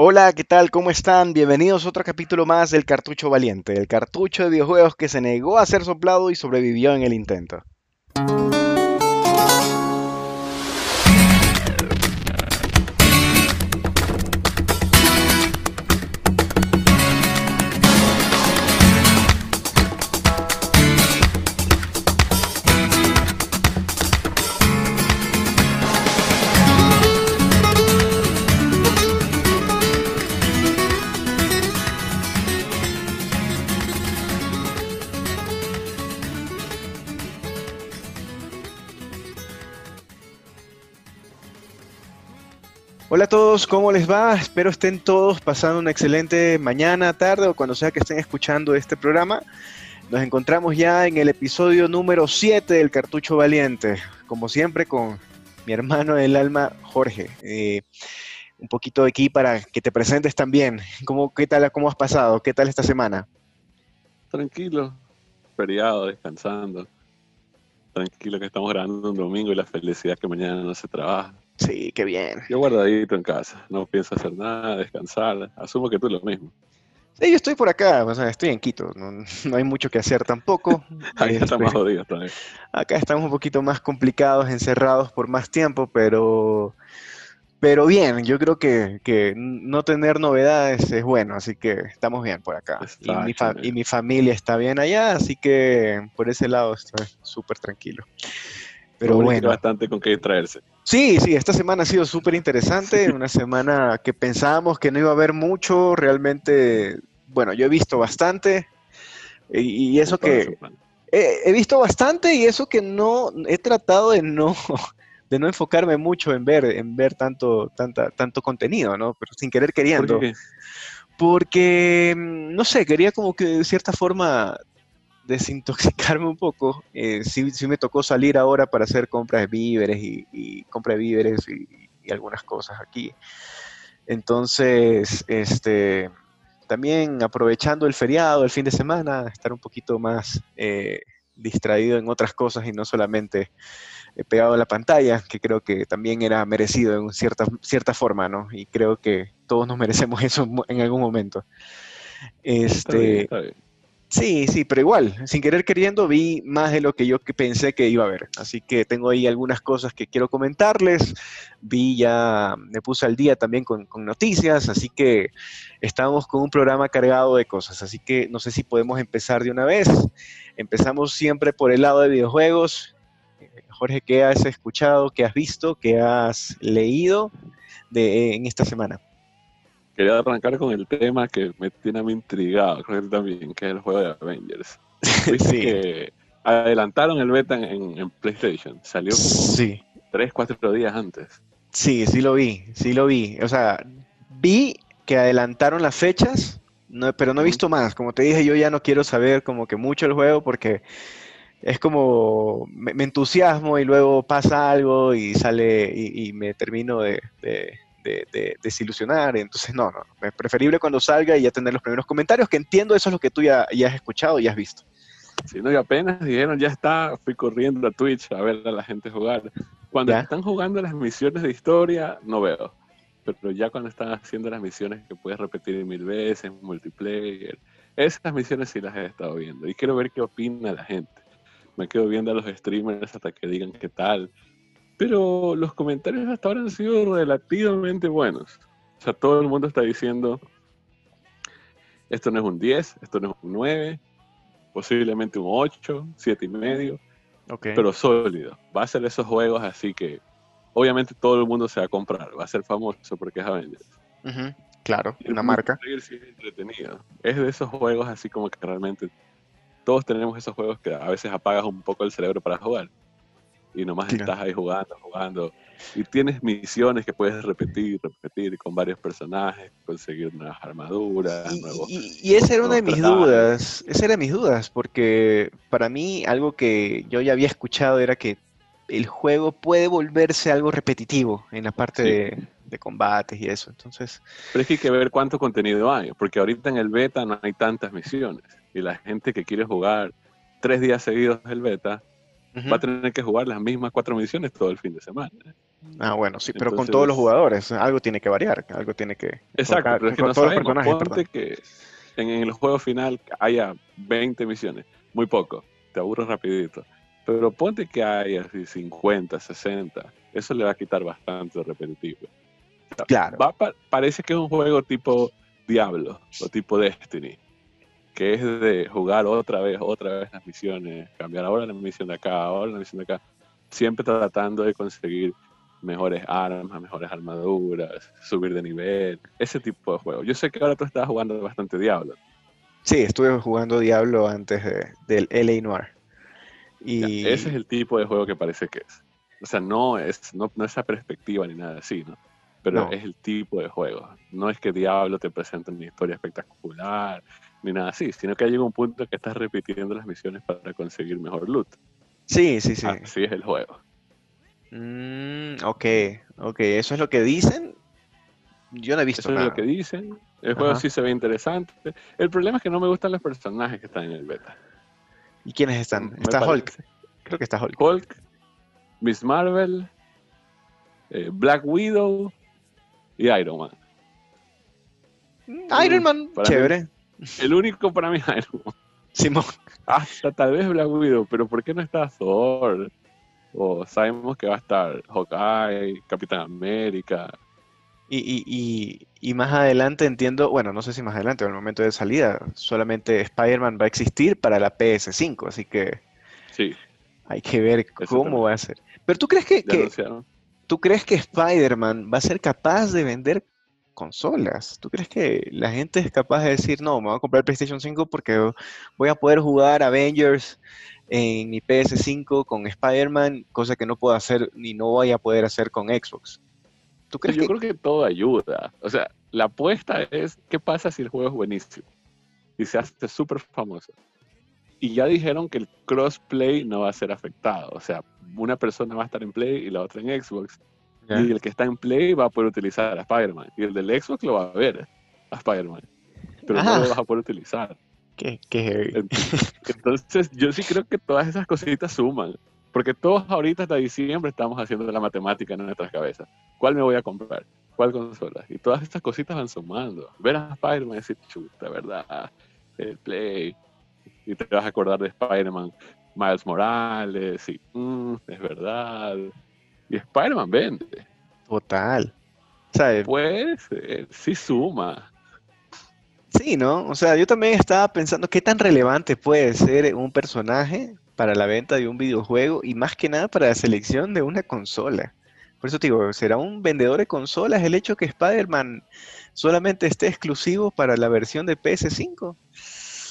Hola, ¿qué tal? ¿Cómo están? Bienvenidos a otro capítulo más del Cartucho Valiente, el cartucho de videojuegos que se negó a ser soplado y sobrevivió en el intento. Hola a todos, ¿cómo les va? Espero estén todos pasando una excelente mañana, tarde o cuando sea que estén escuchando este programa. Nos encontramos ya en el episodio número 7 del Cartucho Valiente, como siempre con mi hermano del alma, Jorge. Eh, un poquito aquí para que te presentes también. ¿Cómo, qué tal, ¿Cómo has pasado? ¿Qué tal esta semana? Tranquilo, feriado, descansando. Tranquilo que estamos grabando un domingo y la felicidad que mañana no se trabaja. Sí, qué bien. Yo guardadito en casa, no pienso hacer nada, descansar. Asumo que tú lo mismo. Sí, yo estoy por acá, o sea, estoy en Quito, no, hay mucho que hacer tampoco. Ahí estamos este, jodidos también. Acá estamos un poquito más complicados, encerrados por más tiempo, pero, pero bien, yo creo que, que no tener novedades es bueno, así que estamos bien por acá. Y mi, y mi, familia está bien allá, así que por ese lado estoy súper tranquilo. Pero bueno. bastante con qué distraerse. Sí, sí, esta semana ha sido súper interesante, una semana que pensábamos que no iba a haber mucho, realmente, bueno, yo he visto bastante y, eso que... He, visto bastante y eso que no, he tratado de no, de no enfocarme mucho en ver, en ver tanto, tanta, tanto contenido, ¿no? Pero sin querer queriendo. Porque, mm, no sé, quería como que de cierta forma desintoxicarme un poco. Eh, sí, sí, me tocó salir ahora para hacer compras de víveres y, compra de víveres y, algunas cosas aquí. Entonces, este, también aprovechando el feriado, el fin de semana, estar un poquito más eh, distraído en otras cosas y no solamente eh, pegado a la pantalla, que creo que también era merecido en cierta, cierta forma, ¿no? Y creo que todos nos merecemos eso en algún momento. Este, Sí, sí, pero igual, sin querer queriendo, vi más de lo que yo pensé que iba a ver. Así que tengo ahí algunas cosas que quiero comentarles. Vi ya, me puse al día también con, noticias, así que estamos con un programa cargado de cosas. Así que no sé si podemos empezar de una vez. Empezamos siempre por el lado de videojuegos. Jorge, ¿qué has escuchado, qué has visto, qué has leído de, en esta semana? Quería arrancar con el tema que me tiene a mí intrigado, creo que también, que es el juego de Avengers. sí. que adelantaron el beta en, PlayStation, salió sí. tres, cuatro días antes. Sí, sí lo vi, sí lo vi. O sea, vi que adelantaron las fechas, no, pero no he visto más. Como te dije, yo ya no quiero saber como que mucho el juego porque es como me, entusiasmo y luego pasa algo y sale y, me termino de, de, desilusionar. Entonces, no, no, es preferible cuando salga y ya tener los primeros comentarios, que entiendo eso es lo que tú ya, has escuchado y has visto. Sí, no, y apenas dijeron, ya está, fui corriendo a Twitch a ver a la gente jugar. Cuando están jugando las misiones de historia, no veo. Pero ya cuando están haciendo las misiones que puedes repetir mil veces, multiplayer, esas misiones sí las he estado viendo. Y quiero ver qué opina la gente. Me quedo viendo a los streamers hasta que digan qué tal pero los comentarios hasta ahora han sido relativamente buenos. O sea, todo el mundo está diciendo, esto no es un 10, esto no es un 9, posiblemente un 8, 7 y medio, pero sólido. Va a ser esos juegos así que obviamente todo el mundo se va a comprar, va a ser famoso porque es Avengers. Claro, una marca. Es de esos juegos así como que realmente todos tenemos esos juegos que a veces apagas un poco el cerebro para jugar y nomás estás ahí jugando, jugando. Y tienes misiones que puedes repetir, repetir con varios personajes, conseguir nuevas armaduras, y, nuevos. Y, y esa era una de mis dudas, esa era mis dudas, porque para mí algo que yo ya había escuchado era que el juego puede volverse algo repetitivo en la parte de, de, combates y eso. Entonces. Pero es que hay que ver cuánto contenido hay, porque ahorita en el beta no hay tantas misiones. Y la gente que quiere jugar tres días seguidos el beta va a tener que jugar las mismas cuatro misiones todo el fin de semana. Ah, bueno, sí, pero con todos los jugadores, algo tiene que variar, algo tiene que... Exacto, pero es que no sabemos, ponte que en, el juego final haya 20 misiones, muy poco, te aburro rapidito, pero ponte que haya así 50, 60, eso le va a quitar bastante repetitivo. Claro. parece que es un juego tipo Diablo o tipo Destiny, que es de jugar otra vez, otra vez las misiones, cambiar ahora la misión de acá, ahora la misión de acá, siempre tratando de conseguir mejores armas, mejores armaduras, subir de nivel, ese tipo de juego. Yo sé que ahora tú estás jugando bastante Diablo. Sí, estuve jugando Diablo antes del LA Noir. Y... ese es el tipo de juego que parece que es. O sea, no es no, no esa perspectiva ni nada así, ¿no? Pero es el tipo de juego. No es que Diablo te presente una historia espectacular ni nada así, sino que llega un punto que estás repitiendo las misiones para conseguir mejor loot. Sí, sí, sí. Así es el juego. Mm, ok, ok, eso es lo que dicen. Yo no he visto eso es lo que dicen. El juego sí se ve interesante. El problema es que no me gustan los personajes que están en el beta. ¿Y quiénes están? Está Hulk. Creo que está Hulk. Hulk, Miss Marvel, eh, Black Widow y Iron Man. Mm, Iron Man, chévere. el único para mí es Iron Man. Simón. Hasta tal vez Black Widow, pero ¿por qué no está Thor? O sabemos que va a estar Hawkeye, Capitán América. Y, y, más adelante entiendo, bueno, no sé si más adelante, en el momento de salida, solamente Spider-Man va a existir para la PS5, así que sí. hay que ver cómo va a ser. Pero tú crees que, tú crees que Spider-Man va a ser capaz de vender consolas. ¿Tú crees que la gente es capaz de decir, no, me voy a comprar PlayStation 5 porque voy a poder jugar Avengers en mi PS5 con Spider-Man, cosa que no puedo hacer ni no voy a poder hacer con Xbox. ¿Tú crees Yo creo que todo ayuda. O sea, la apuesta es, ¿qué pasa si el juego es buenísimo? Y se hace súper famoso. Y ya dijeron que el crossplay no va a ser afectado. O sea, una persona va a estar en Play y la otra en Xbox. Y el que está en Play va a poder utilizar a Spider-Man. Y el del Xbox lo va a ver a Spider-Man. Pero no lo vas a poder utilizar. Qué, qué Entonces, yo sí creo que todas esas cositas suman. Porque todos ahorita hasta diciembre estamos haciendo la matemática en nuestras cabezas. ¿Cuál me voy a comprar? ¿Cuál consola? Y todas estas cositas van sumando. Ver a Spider-Man y decir, chuta, ¿verdad? El Play. Y te vas a acordar de Spider-Man, Miles Morales. Y, mm, es verdad. Y Spider-Man vende. Total. Pues, eh, sí suma. Sí, ¿no? O sea, yo también estaba pensando qué tan relevante puede ser un personaje para la venta de un videojuego y más que nada para la selección de una consola. Por eso te digo, ¿será un vendedor de consolas el hecho que Spider-Man solamente esté exclusivo para la versión de PS5?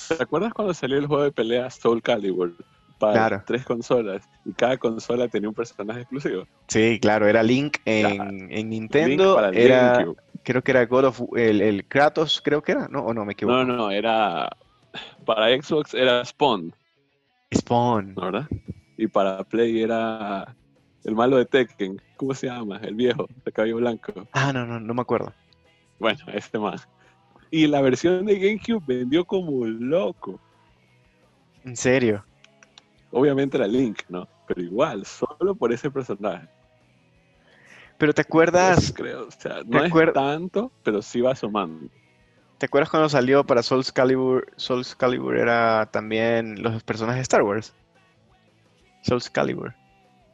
¿Te acuerdas cuando salió el juego de peleas Soul Calibur? Para tres consolas y cada consola tenía un personaje exclusivo. Sí, claro, era Link en, Nintendo, era, creo que era God of el, el, Kratos, creo que era, ¿no? ¿O no me equivoco? No, no, era para Xbox era Spawn. Spawn. ¿Verdad? Y para Play era el malo de Tekken, ¿cómo se llama? El viejo, de cabello blanco. Ah, no, no, no me acuerdo. Bueno, este más. Y la versión de GameCube vendió como loco. ¿En serio? Obviamente era Link, ¿no? Pero igual, solo por ese personaje. Pero te acuerdas. creo, o sea, no es tanto, pero sí va sumando. ¿Te acuerdas cuando salió para Souls Calibur? Souls Calibur era también los personajes de Star Wars. Souls Calibur.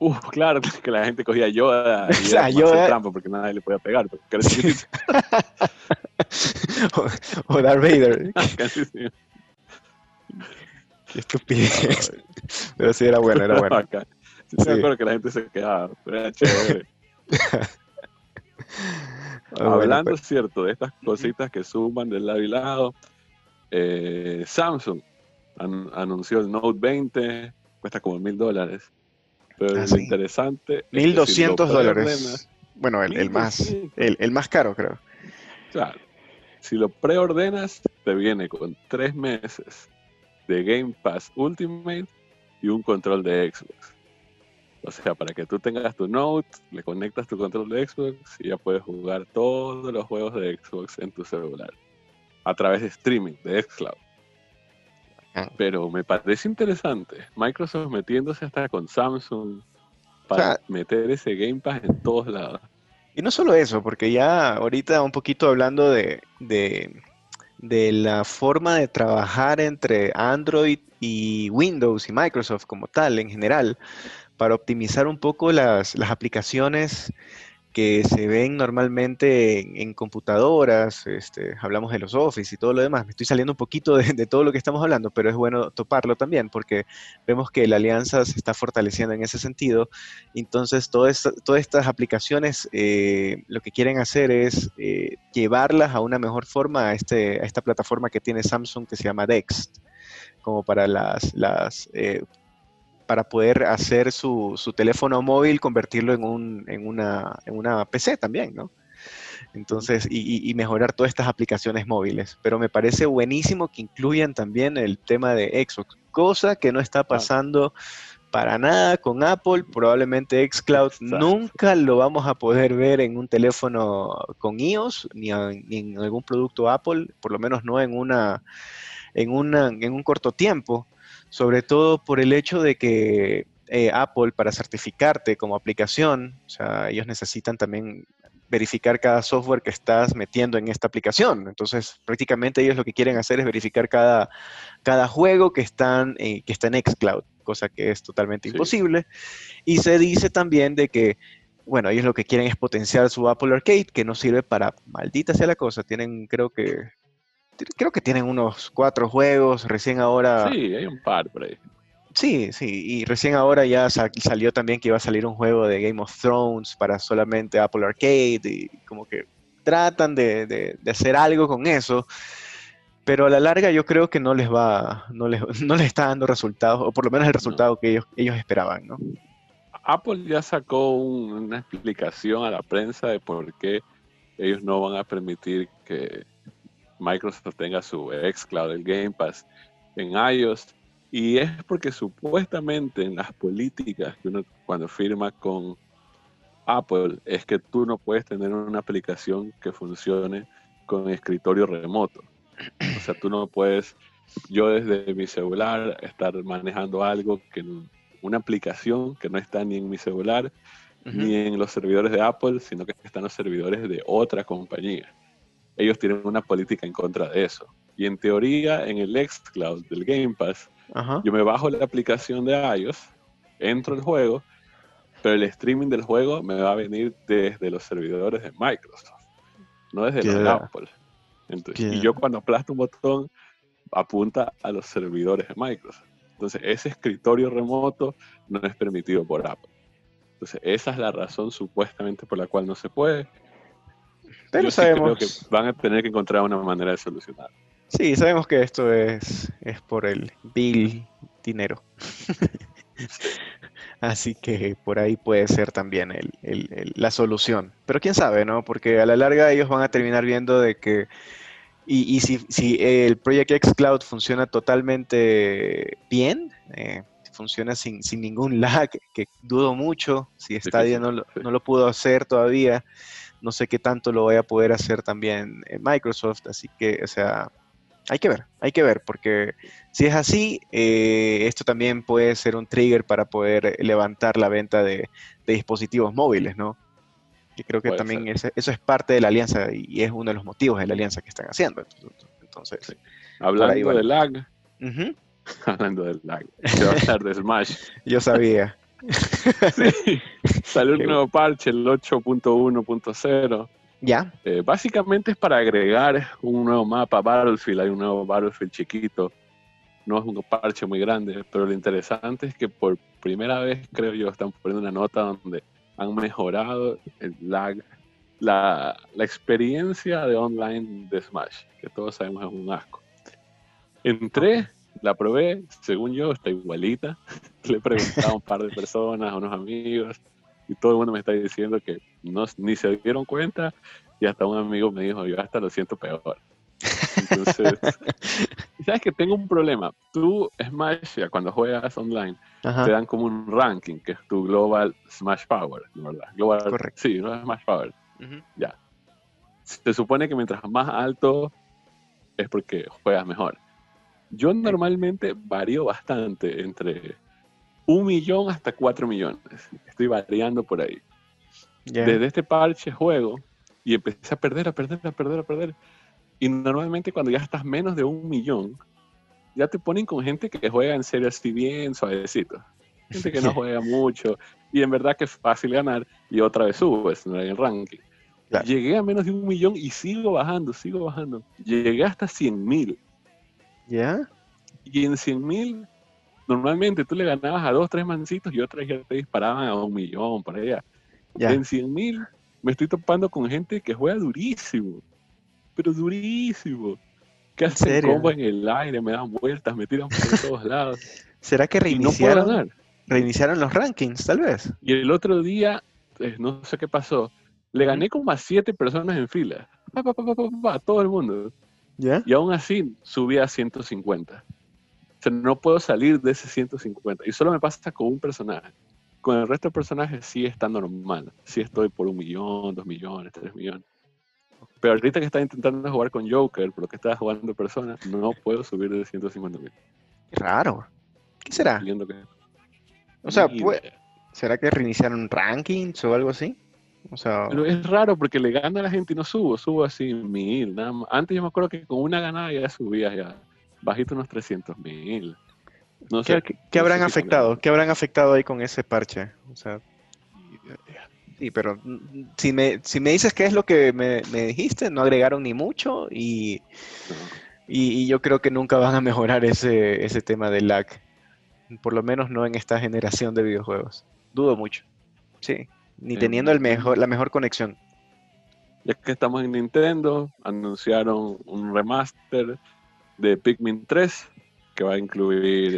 Uh, claro, que la gente cogía Yoda y o sea, Yoda... trampa porque nadie le podía pegar. o, o, Darth Vader. Sí. Qué estupidez. Pero sí era bueno, era bueno. Sí, sí. me acuerdo que la gente se quedaba, pero era chévere. Hablando, pues. cierto, de estas cositas que suman del lado y lado, eh, Samsung anunció el Note 20, cuesta como mil dólares. Pero ah, lo interesante. 1200 dólares. Bueno, el, más, el, más caro, creo. Claro. Si lo preordenas, te viene con tres meses de Game Pass Ultimate y un control de Xbox. O sea, para que tú tengas tu Note, le conectas tu control de Xbox y ya puedes jugar todos los juegos de Xbox en tu celular. A través de streaming, de Xcloud. Pero me parece interesante. Microsoft metiéndose hasta con Samsung, para meter ese Game Pass en todos lados. Y no solo eso, porque ya ahorita un poquito hablando de, de, la forma de trabajar entre Android y Windows y Microsoft como tal en general, para optimizar un poco las, las aplicaciones que se ven normalmente en, computadoras, este, hablamos de los Office y todo lo demás. Me estoy saliendo un poquito de, todo lo que estamos hablando, pero es bueno toparlo también porque vemos que la alianza se está fortaleciendo en ese sentido. Entonces, todas estas aplicaciones eh, lo que quieren hacer es eh, llevarlas a una mejor forma a, este, a esta plataforma que tiene Samsung que se llama Dext como para las, las eh, para poder hacer su, teléfono móvil, convertirlo en, un, en, una, en una PC también, ¿no? Entonces, y, mejorar todas estas aplicaciones móviles. Pero me parece buenísimo que incluyan también el tema de Xbox, cosa que no está pasando para nada con Apple. Probablemente Xcloud nunca lo vamos a poder ver en un teléfono con iOS, ni, ni en algún producto Apple, por lo menos no en una en, una, en un corto tiempo sobre todo por el hecho de que eh, Apple para certificarte como aplicación, o sea, ellos necesitan también verificar cada software que estás metiendo en esta aplicación. Entonces, prácticamente ellos lo que quieren hacer es verificar cada, cada juego que, están, eh, que está en Xcloud, cosa que es totalmente imposible. Y se dice también de que, bueno, ellos lo que quieren es potenciar su Apple Arcade, que no sirve para, maldita sea la cosa, tienen creo que creo que tienen unos cuatro juegos, recién ahora... Sí, hay un par por ahí. Sí, sí, y recién ahora ya salió también que iba a salir un juego de Game of Thrones para solamente Apple Arcade y como que tratan de, hacer algo con eso, pero a la larga yo creo que no les va, no les, no les está dando resultados, o por lo menos el resultado que ellos, ellos esperaban, ¿no? Apple ya sacó una explicación a la prensa de por qué ellos no van a permitir que Microsoft tenga su xCloud, el Game Pass en iOS. Y es porque supuestamente en las políticas que uno cuando firma con Apple es que tú no puedes tener una aplicación que funcione con escritorio remoto. O sea, tú no puedes, yo desde mi celular, estar manejando algo que una aplicación que no está ni en mi celular ni en los servidores de Apple, sino que está en los servidores de otra compañía ellos tienen una política en contra de eso. Y en teoría, en el xCloud del Game Pass, yo me bajo la aplicación de iOS, entro al juego, pero el streaming del juego me va a venir desde los servidores de Microsoft, no desde los de Apple. Y yo cuando aplasto un botón, apunta a los servidores de Microsoft. Entonces, ese escritorio remoto no es permitido por Apple. Entonces, esa es la razón supuestamente por la cual no se puede. Pero sabemos que van a tener que encontrar una manera de solucionar. Sí, sabemos que esto es, es por el bill dinero. Así que por ahí puede ser también el, la solución. Pero quién sabe, ¿no? Porque a la larga ellos van a terminar viendo de que... Y, y si, si, el Project X Cloud funciona totalmente bien, eh, funciona sin, sin, ningún lag, que dudo mucho, si Stadia no, no lo pudo hacer todavía, no sé qué tanto lo voy a poder hacer también en Microsoft, así que, o sea, hay que ver, hay que ver, porque si es así, eh, esto también puede ser un trigger para poder levantar la venta de, dispositivos móviles, ¿no? Yo creo que también eso es parte de la alianza y es uno de los motivos de la alianza que están haciendo. Entonces, hablando de lag, hablando de lag, se va a hablar de Smash. Yo sabía. Sí, salió un nuevo parche, el 8.1.0. Ya. Eh, básicamente es para agregar un nuevo mapa Battlefield. Hay un nuevo Battlefield chiquito. No es un parche muy grande, pero lo interesante es que por primera vez, creo yo, están poniendo una nota donde han mejorado el lag, la, la experiencia de online de Smash, que todos sabemos es un asco. Entré, la probé, según yo, está igualita. Le he preguntado a un par de personas, a unos amigos, y todo el mundo me está diciendo que no, ni se dieron cuenta, y hasta un amigo me dijo, yo hasta lo siento peor. Entonces, sabes que tengo un problema. Tú, Smash, cuando juegas online, te dan como un ranking, que es tu Global Smash Power, ¿verdad? Global, Correcto. Sí, no Smash Power. Ya. Se supone que mientras más alto es porque juegas mejor. Yo normalmente varío bastante entre un millón hasta cuatro millones. Estoy variando por ahí. Desde este parche juego y empecé a perder, a perder, a perder, a perder. Y normalmente cuando ya estás menos de un millón, ya te ponen con gente que juega en serio así bien suavecito. Gente que no juega mucho. Y en verdad que es fácil ganar. Y otra vez subes en el ranking. Llegué a menos de un millón y sigo bajando, sigo bajando. Llegué hasta 100 mil. ¿Ya? Y en 100 mil, normalmente tú le ganabas a dos, tres mancitos y otras ya te disparaban a un millón, para allá. En 100 mil me estoy topando con gente que juega durísimo. Pero durísimo. Que hace combo en el aire, me dan vueltas, me tiran por todos lados. ¿Será que reiniciaron, reiniciaron los rankings, tal vez? Y el otro día, eh, no sé qué pasó, le gané como a siete personas en fila. a todo el mundo. Y aún así subí a 150. O sea, no puedo salir de ese 150. Y solo me pasa con un personaje. Con el resto de personajes sí está normal. Sí estoy por un millón, dos millones, tres millones. Pero ahorita que estaba intentando jugar con Joker, por lo que estaba jugando personas, no puedo subir de 150 mil. Qué raro. ¿Qué será? O sea, ¿será que reiniciaron rankings o algo así? Pero es raro porque le gana a la gente y no subo, subo así mil, nada más. Antes yo me acuerdo que con una ganada ya subía ya, bajito unos 300 mil. No sé, ¿Qué, habrán afectado? ¿Qué habrán afectado ahí con ese parche? O sea, sí, pero si me, si me dices qué es lo que me, dijiste, no agregaron ni mucho y, y, yo creo que nunca van a mejorar ese, ese tema del lag. Por lo menos no en esta generación de videojuegos. Dudo mucho. Sí ni teniendo el mejor, la mejor conexión. Ya que estamos en Nintendo, anunciaron un remaster de Pikmin 3 que va a incluir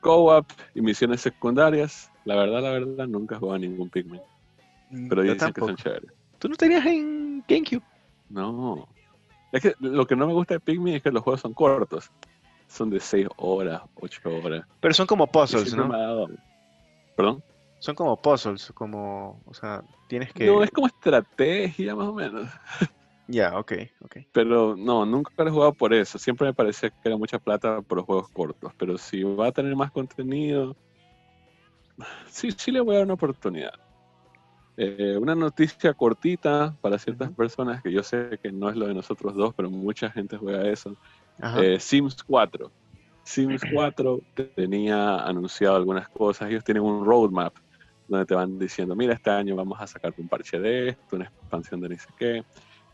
co-op y misiones secundarias. La verdad, la verdad, nunca he jugado a ningún Pikmin. Mm, pero dicen que son chéveres. ¿Tú no tenías en GameCube? No. Es que lo que no me gusta de Pikmin es que los juegos son cortos. Son de 6 horas, 8 horas. Pero son como puzzles, ¿no? ¿Perdón? Son como puzzles, como, o sea, tienes que... No, es como estrategia más o menos. Ya, ok, ok. Pero no, nunca he jugado por eso. Siempre me parecía que era mucha plata por los juegos cortos. Pero si va a tener más contenido, sí, sí le voy a dar una oportunidad. Eh, una noticia cortita para ciertas personas, que yo sé que no es lo de nosotros dos, pero mucha gente juega eso. Eh, Sims 4. Sims 4 tenía anunciado algunas cosas. Ellos tienen un roadmap donde te van diciendo, mira, este año vamos a sacar un parche de esto, una expansión de ni sé qué.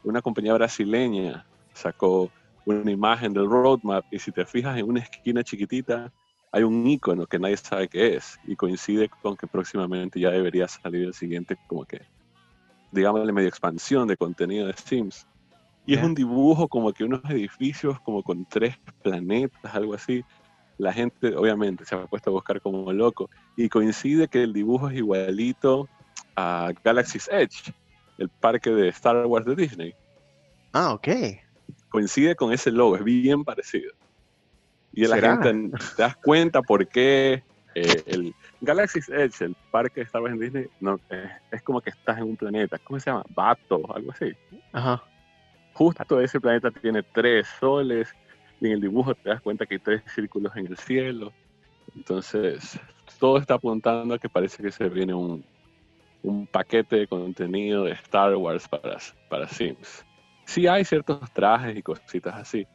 Una compañía brasileña sacó una imagen del roadmap y si te fijas en una esquina chiquitita hay un icono que nadie sabe qué es y coincide con que próximamente ya debería salir el siguiente como que, digamos, medio expansión de contenido de Sims. Y es un dibujo como que unos edificios como con tres planetas, algo así la gente obviamente se ha puesto a buscar como loco y coincide que el dibujo es igualito a Galaxy's Edge, el parque de Star Wars de Disney. Ah, ok. Coincide con ese logo, es bien parecido. Y la gente te das cuenta por qué eh, el Galaxy's Edge, el parque de Star Wars de Disney, no, eh, es como que estás en un planeta. ¿Cómo se llama? Bato, algo así. Ajá. Justo ese planeta tiene tres soles en el dibujo te das cuenta que hay tres círculos en el cielo. Entonces, todo está apuntando a que parece que se viene un, un paquete de contenido de Star Wars para, para Sims. Sí hay ciertos trajes y cositas así,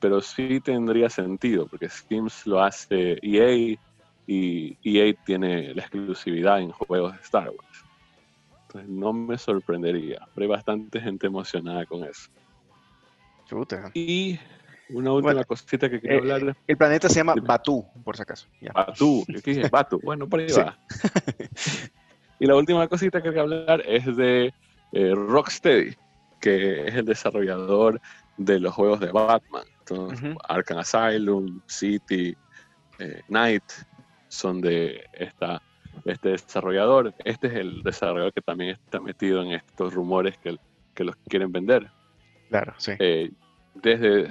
pero sí tendría sentido, porque Sims lo hace EA y EA tiene la exclusividad en juegos de Star Wars. Entonces no me sorprendería, pero hay bastante gente emocionada con eso. Y una última cosita que quería eh, hablar. El planeta se llama Batu, por si acaso. Batu, ¿qué dije? Batu. Bueno, por ahí va. y la última cosita que quería hablar es de eh, Rocksteady, que es el desarrollador de los juegos de Batman. Entonces, Arkham Asylum, City, eh, Night son de esta, este desarrollador. Este es el desarrollador que también está metido en estos rumores que, que los quieren vender. Claro, sí. desde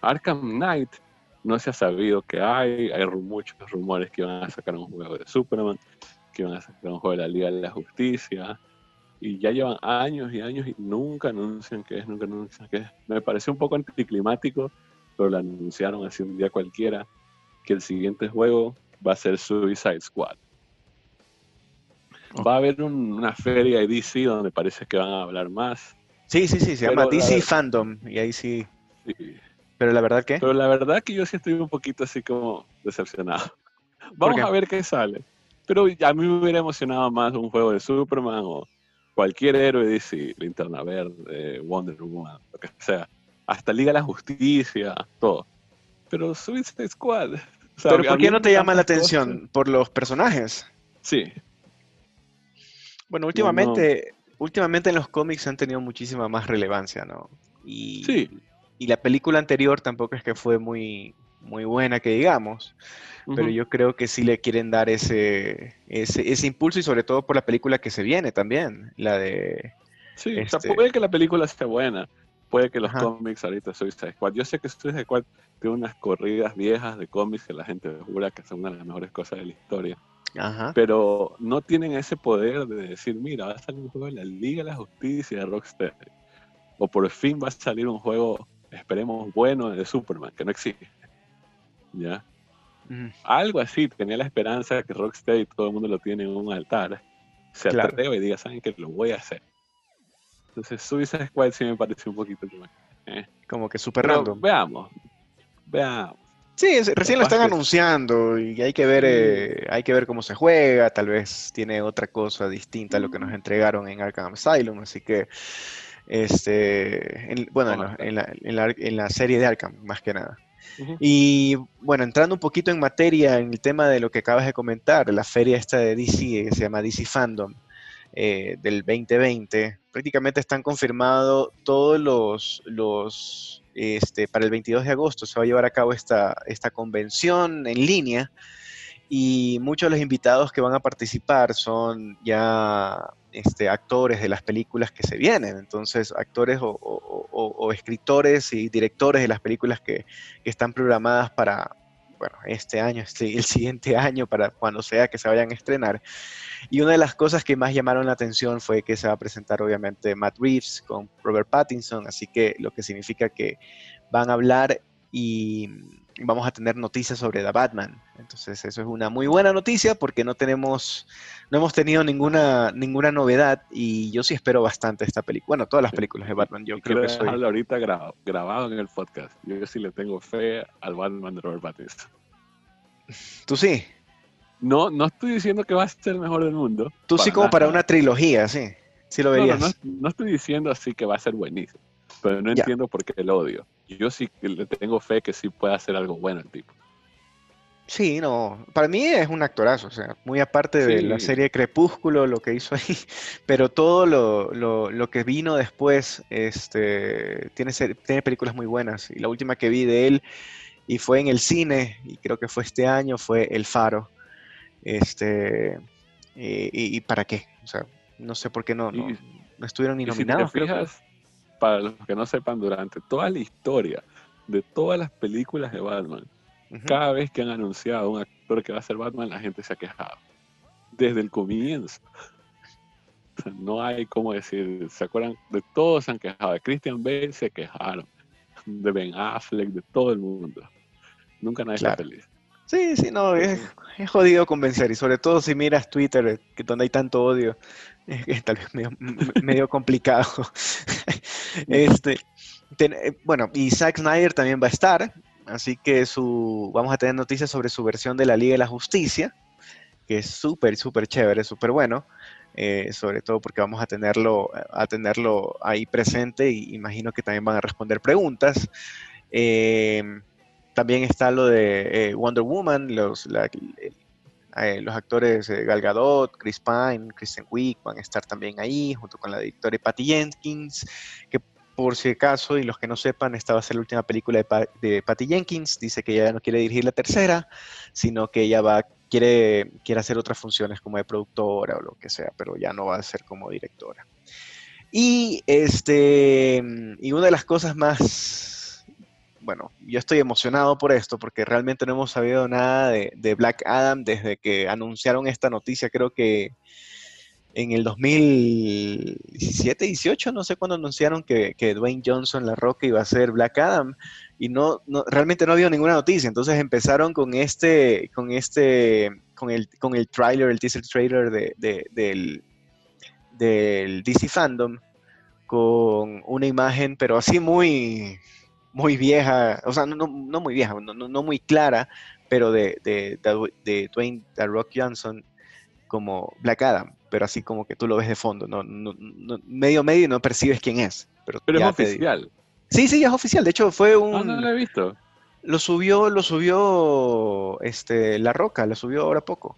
Arkham Knight no se ha sabido que hay, hay muchos rumores que iban a sacar un juego de Superman, que iban a sacar un juego de la Liga de la Justicia, y ya llevan años y años y nunca anuncian qué es, nunca anuncian qué es. Me parece un poco anticlimático, pero lo anunciaron así un día cualquiera, que el siguiente juego va a ser Suicide Squad. Va a haber una feria de DC donde parece que van a hablar más. Sí, sí, sí, se llama DC Fandom y ahí sí. Pero la verdad que. Pero la verdad que yo sí estoy un poquito así como decepcionado. Vamos a ver qué sale. Pero a mí me hubiera emocionado más un juego de Superman o cualquier héroe de DC, Linterna Verde, Wonder Woman, lo que sea. Hasta Liga de la Justicia, todo. Pero Suicide Squad. ¿Pero por qué no te llama la atención? ¿Por los personajes? Sí. Bueno, últimamente, últimamente en los cómics han tenido muchísima más relevancia, ¿no? Y, sí. Y la película anterior tampoco es que fue muy, muy buena, que digamos. Pero yo creo que sí le quieren dar ese, ese, impulso y sobre todo por la película que se viene también, la de... Sí, o sea, este puede que la película esté buena, puede que los cómics ahorita Suicide Squad. Yo sé que Suicide Squad tiene unas corridas viejas de cómics que la gente jura que son una de las mejores cosas de la historia. Pero no tienen ese poder de decir, mira, va a salir un juego de la Liga de la Justicia de Rocksteady. O por fin va a salir un juego, esperemos, bueno de Superman, que no existe. ¿Ya? Algo así, tenía la esperanza que Rocksteady todo el mundo lo tiene en un altar. Se atreve y diga, ¿saben que Lo voy a hacer. Entonces, Suicide Squad sí me parece un poquito como, eh. como que super random. Veamos, veamos. Sí, recién lo están anunciando y hay que ver, eh, hay que ver cómo se juega. Tal vez tiene otra cosa distinta a lo que nos entregaron en Arkham Asylum, así que este, bueno, en, la, en, la, serie de Arkham, más que nada. Y bueno, entrando un poquito en materia en el tema de lo que acabas de comentar, la feria esta de DC, que se llama DC Fandom, eh, del 2020, prácticamente están confirmados todos los, los este, para el 22 de agosto se va a llevar a cabo esta, esta convención en línea y muchos de los invitados que van a participar son ya este, actores de las películas que se vienen, entonces actores o, escritores y directores de las películas que, que están programadas para, bueno, este año, este, el siguiente año, para cuando sea que se vayan a estrenar. Y una de las cosas que más llamaron la atención fue que se va a presentar obviamente Matt Reeves con Robert Pattinson, así que lo que significa que van a hablar y vamos a tener noticias sobre The Batman. Entonces eso es una muy buena noticia porque no tenemos, no hemos tenido ninguna, ninguna novedad y yo sí espero bastante esta película. Bueno, todas las películas de Batman, yo creo que soy... ahorita grabado, grabado en el podcast. Yo sí le tengo fe al Batman de Robert Pattinson. ¿Tú sí? No, no estoy diciendo que va a ser el mejor del mundo. Tú sí como para una trilogía, sí. Sí lo verías. No, no, estoy diciendo así que va a ser buenísimo, pero no entiendo por qué el odio. Yo sí le tengo fe que sí puede hacer algo bueno el tipo. Sí, no, para mí es un actorazo, o sea, muy aparte de la serie Crepúsculo, lo que hizo ahí, pero todo lo, lo, que vino después, este, tiene, tiene películas muy buenas, y la última que vi de él, y fue en el cine, y creo que fue este año, fue El Faro, este, y, para qué, o sea, no sé por qué no, no, estuvieron ni nominados. fijas, para los que no sepan, durante toda la historia de todas las películas de Batman, cada vez que han anunciado un actor que va a ser Batman, la gente se ha quejado. Desde el comienzo. no hay como decir, ¿se acuerdan? De todos se han quejado. De Christian Bale se quejaron. De Ben Affleck, de todo el mundo. Nunca nadie está feliz. Sí, sí, no, es, jodido convencer y sobre todo si miras Twitter, que donde hay tanto odio, es, tal vez medio, complicado. este, eh, bueno, y Zack Snyder también va a estar, así que su, vamos a tener noticias sobre su versión de la Liga de la Justicia, que es súper, súper chévere, súper bueno, eh, sobre todo porque vamos a tenerlo, a tenerlo ahí presente y imagino que también van a responder preguntas. Eh, también está lo de eh, Wonder Woman, los, eh, los actores eh, Gal Gadot, Chris Pine, Kristen Wiig van a estar también ahí, junto con la directora Patty Jenkins, que por si acaso, y los que no sepan, esta va a ser la última película de, Patty Jenkins. Dice que ella no quiere dirigir la tercera, sino que ella va, quiere, quiere hacer otras funciones como de productora o lo que sea, pero ya no va a ser como directora. Y, este, y una de las cosas más bueno, yo estoy emocionado por esto porque realmente no hemos sabido nada de, Black Adam desde que anunciaron esta noticia, creo que en el 2017, 18, no sé cuándo anunciaron que, Dwayne Johnson, La Roca, iba a ser Black Adam. y no, no, realmente no había ninguna noticia. Entonces empezaron con este, con este, con el, con el trailer, el teaser trailer de, del DC Fandom, con una imagen, pero así muy, muy vieja, o sea, no, no muy vieja, no, no, muy clara, pero de, de, de, Dwayne The Rock Johnson como Black Adam, pero así como que tú lo ves de fondo, no, medio medio y no percibes quién es. Pero, pero es oficial. Sí, sí, es oficial. De hecho, fue un. No, no lo he visto. Lo subió, lo subió este, La Roca, lo subió ahora poco.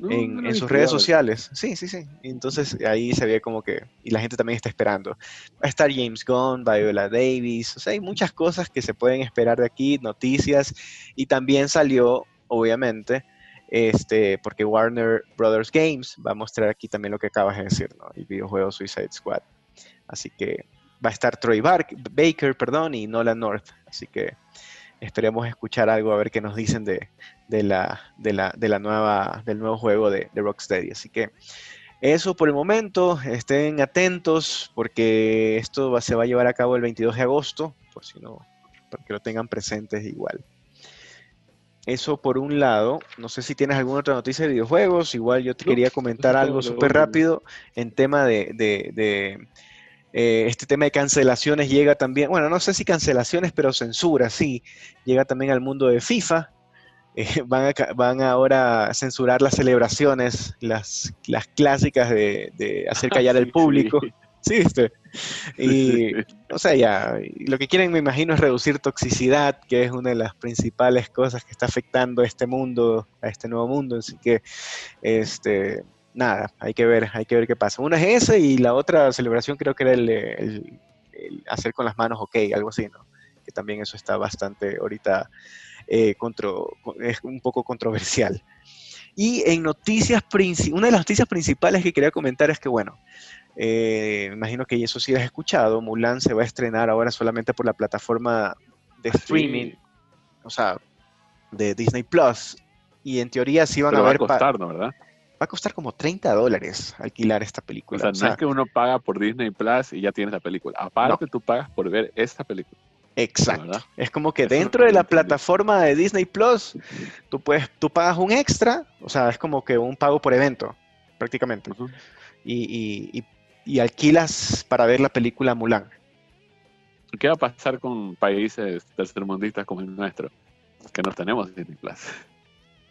En, sus redes sociales. Sí, sí, sí. Entonces ahí se ve como que. Y la gente también está esperando. Va a estar James Gunn, Viola Davis. O sea, hay muchas cosas que se pueden esperar de aquí, noticias. Y también salió, obviamente, este, porque Warner Brothers Games va a mostrar aquí también lo que acabas de decir, ¿no? El videojuego Suicide Squad. Así que va a estar Troy Baker perdón, y Nolan North. Así que esperemos escuchar algo, a ver qué nos dicen de, la, de, la, nueva, del nuevo juego de, de, Rocksteady. Así que eso por el momento, estén atentos porque esto se va a llevar a cabo el 22 de agosto, por si no, para que lo tengan presentes igual. Eso por un lado, no sé si tienes alguna otra noticia de videojuegos, igual yo te quería comentar algo súper rápido en tema de eh, este tema de cancelaciones llega también, bueno, no sé si cancelaciones, pero censura, sí, llega también al mundo de FIFA. Eh, van, van ahora a censurar las celebraciones, las, las clásicas de, hacer callar al público. Sí, ¿viste? Y, o sea, ya, lo que quieren, me imagino, es reducir toxicidad, que es una de las principales cosas que está afectando a este mundo, a este nuevo mundo. Así que, este, nada, hay que ver, hay que ver qué pasa. Una es esa y la otra celebración creo que era el, hacer con las manos ok, algo así, ¿no? Que también eso está bastante ahorita eh, es un poco controversial. Y en noticias, una de las noticias principales que quería comentar es que, bueno, eh, imagino que eso sí has escuchado, Mulan se va a estrenar ahora solamente por la plataforma de streaming, o sea, de Disney Plus, y en teoría sí van a ver... Va a costar, ¿no? ¿Verdad? va a costar como 30 dólares alquilar esta película. O sea, no es que uno paga por Disney Plus y ya tienes la película. Aparte, tú pagas por ver esta película. Exacto. Es como que dentro de la plataforma de Disney Plus, tú, puedes, tú pagas un extra, o sea, es como que un pago por evento, prácticamente. y, alquilas para ver la película Mulan. ¿Qué va a pasar con países tercermundistas como el nuestro? Que no tenemos Disney Plus.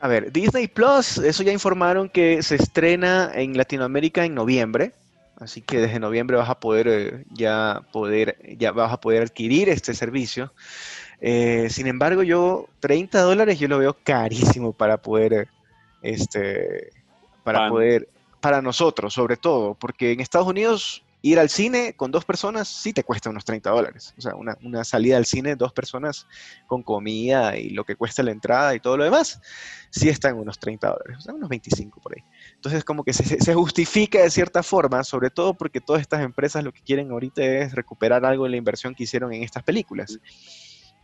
A ver, Disney Plus, eso ya informaron que se estrena en Latinoamérica en noviembre, así que desde noviembre vas a poder eh, ya poder ya vas a poder adquirir este servicio. Eh, sin embargo, yo 30 dólares yo lo veo carísimo para poder este para poder para nosotros sobre todo, porque en Estados Unidos ir al cine con dos personas sí te cuesta unos 30 dólares. O sea, una, salida al cine, dos personas con comida y lo que cuesta la entrada y todo lo demás, sí está en unos 30 dólares, o sea, unos 25 por ahí. Entonces, como que se, justifica de cierta forma, sobre todo porque todas estas empresas lo que quieren ahorita es recuperar algo de la inversión que hicieron en estas películas.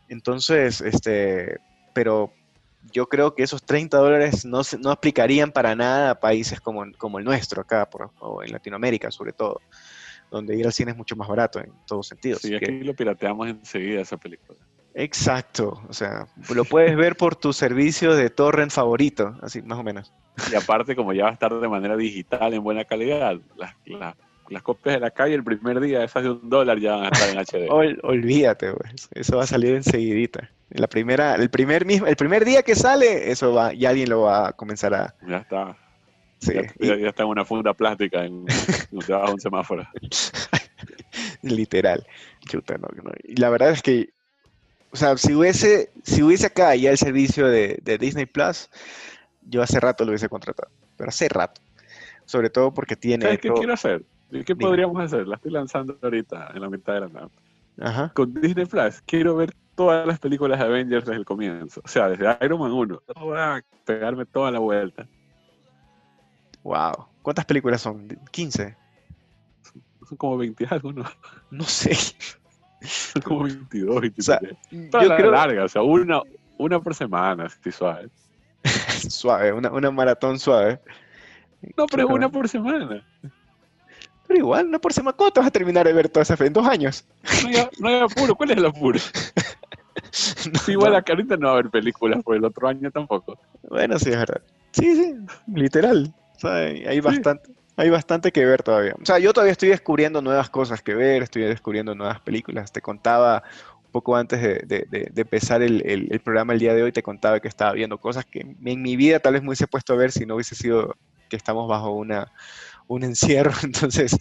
Entonces, este, pero yo creo que esos 30 dólares no, no aplicarían para nada a países como, como el nuestro acá, o en Latinoamérica sobre todo donde ir al cine es mucho más barato en todos sentidos. Sí, aquí lo pirateamos enseguida esa película. Exacto, o sea, lo puedes ver por tu servicio de torrent favorito, así más o menos. Y aparte, como ya va a estar de manera digital en buena calidad, las, las, copias de la calle el primer día, esas de un dólar ya van a estar en HD. olvídate, pues, eso va a salir enseguidita. La primera, el primer mismo, el primer día que sale, eso va, ya alguien lo va a comenzar a. Ya está. Ya, está en una funda plástica en, debajo de un semáforo. Literal. Chuta, no, Y la verdad es que, o sea, si hubiese, si hubiese acá ya el servicio de, Disney Plus, yo hace rato lo hubiese contratado. Pero hace rato. Sobre todo porque tiene. ¿Sabes qué quiero hacer? ¿Qué podríamos hacer? La estoy lanzando ahorita en la mitad de la nave. Ajá. Con Disney Plus, quiero ver todas las películas de Avengers desde el comienzo. O sea, desde Iron Man 1. Voy a pegarme toda la vuelta. Wow. ¿Cuántas películas son? ¿15? Son como 20 algo, ¿no? No sé. Son como 22, 23. O sea, yo creo... larga, o sea, una, una por semana, si suave. suave, una, una maratón suave. No, pero una por semana. Pero igual, una por semana. ¿Cuánto vas a terminar de ver todas esas en dos años? No hay, no hay apuro. ¿Cuál es el apuro? igual acá ahorita no va a haber películas por el otro año tampoco. Bueno, sí, es verdad. Sí, sí, literal. Hay, bastante. Hay bastante que ver todavía. O sea, yo todavía estoy descubriendo nuevas cosas que ver, estoy descubriendo nuevas películas. Te contaba un poco antes de, empezar el, programa el día de hoy, te contaba que estaba viendo cosas que en mi vida tal vez me hubiese puesto a ver si no hubiese sido que estamos bajo una, un encierro, entonces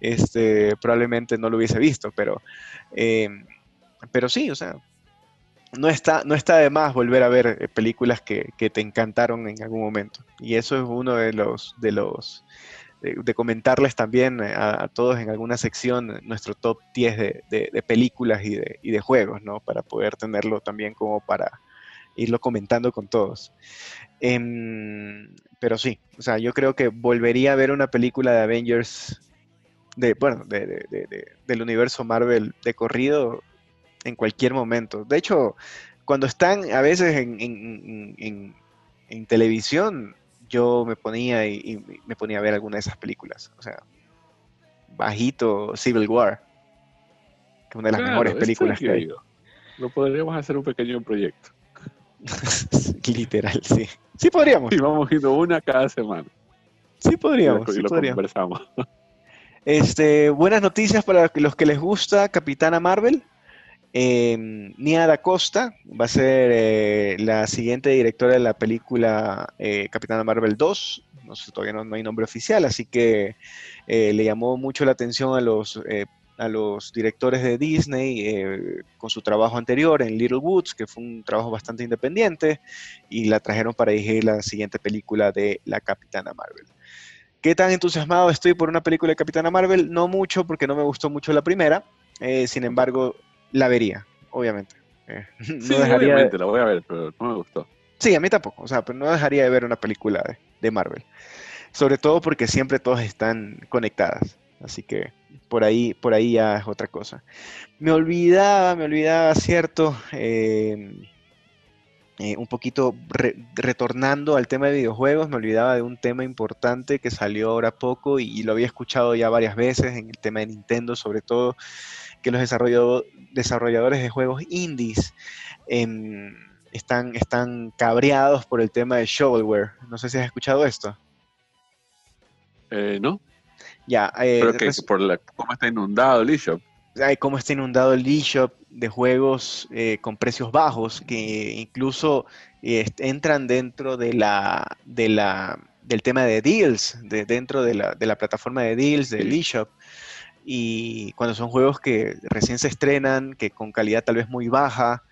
este, probablemente no lo hubiese visto, pero, em, pero sí, o sea, no está, no está de más volver a ver eh, películas que, que, te encantaron en algún momento. Y eso es uno de los, de los, de, comentarles también a, todos en alguna sección nuestro top 10 de, de, películas y de, y de juegos, ¿no? Para poder tenerlo también como para irlo comentando con todos. Em, pero sí, o sea, yo creo que volvería a ver una película de Avengers, de, bueno, del universo Marvel de corrido en cualquier momento. De hecho, cuando están a veces en, televisión, yo me ponía y, me ponía a ver alguna de esas películas. O sea, bajito Civil War, que es una de las mejores películas que hay. Lo podríamos hacer un pequeño proyecto. Literal, sí. Sí podríamos. Y vamos viendo una cada semana. Sí podríamos. Y lo, conversamos. Este, buenas noticias para los que les gusta Capitana Marvel. Eh, Nia Da Costa va a ser eh, la siguiente directora de la película eh, Capitana Marvel 2. No sé, todavía no, hay nombre oficial, así que eh, le llamó mucho la atención a los a los directores de Disney con su trabajo anterior en Little Woods, que fue un trabajo bastante independiente, y la trajeron para dirigir la siguiente película de la Capitana Marvel. ¿Qué tan entusiasmado estoy por una película de Capitana Marvel? No mucho, porque no me gustó mucho la primera. Sin embargo, la vería, obviamente. Eh, sí, obviamente, la voy a ver, pero no me gustó. Sí, a mí tampoco. O sea, pero no dejaría de ver una película de, de Marvel. Sobre todo porque siempre todas están conectadas. Así que por ahí, por ahí ya es otra cosa. Me olvidaba, me olvidaba, cierto, em, eh, un poquito retornando al tema de videojuegos, me olvidaba de un tema importante que salió ahora poco y, lo había escuchado ya varias veces en el tema de Nintendo, sobre todo que los desarrolladores de juegos indies em, están, están cabreados por el tema de shovelware. No sé si has escuchado esto. Eh, no. Ya, eh, que por cómo está inundado el eShop. Cómo está inundado el eShop de juegos eh, con precios bajos que incluso eh, entran dentro de la, de la, del tema de deals, de, dentro de la, de la plataforma de deals del eShop. Y cuando son juegos que recién se estrenan, que con calidad tal vez muy baja,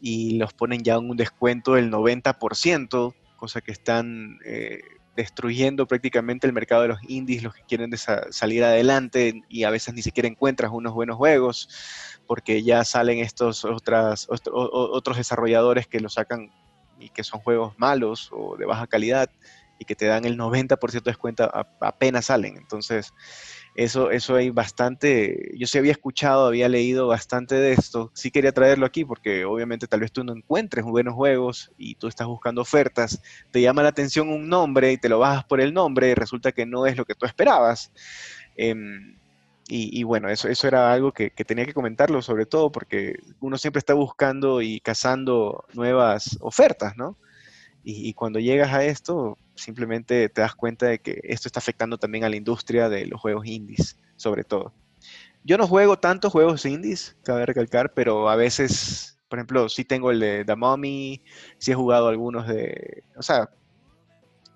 y los ponen ya en un descuento del 90%, cosa que están eh, destruyendo prácticamente el mercado de los indies, los que quieren salir adelante y a veces ni siquiera encuentras unos buenos juegos porque ya salen estos otras, otros desarrolladores que lo sacan y que son juegos malos o de baja calidad y que te dan el 90% de descuento apenas salen. Entonces, eso, eso hay bastante, yo sí había escuchado, había leído bastante de esto, sí quería traerlo aquí porque obviamente tal vez tú no encuentres buenos juegos y tú estás buscando ofertas, te llama la atención un nombre y te lo bajas por el nombre y resulta que no es lo que tú esperabas. Em, y, bueno, eso, eso era algo que, que, tenía que comentarlo, sobre todo porque uno siempre está buscando y cazando nuevas ofertas, ¿no? Y, cuando llegas a esto, simplemente te das cuenta de que esto está afectando también a la industria de los juegos indies, sobre todo. Yo no juego tantos juegos indies, cabe recalcar, pero a veces, por ejemplo, sí tengo el de The Mummy, sí he jugado algunos de... O sea,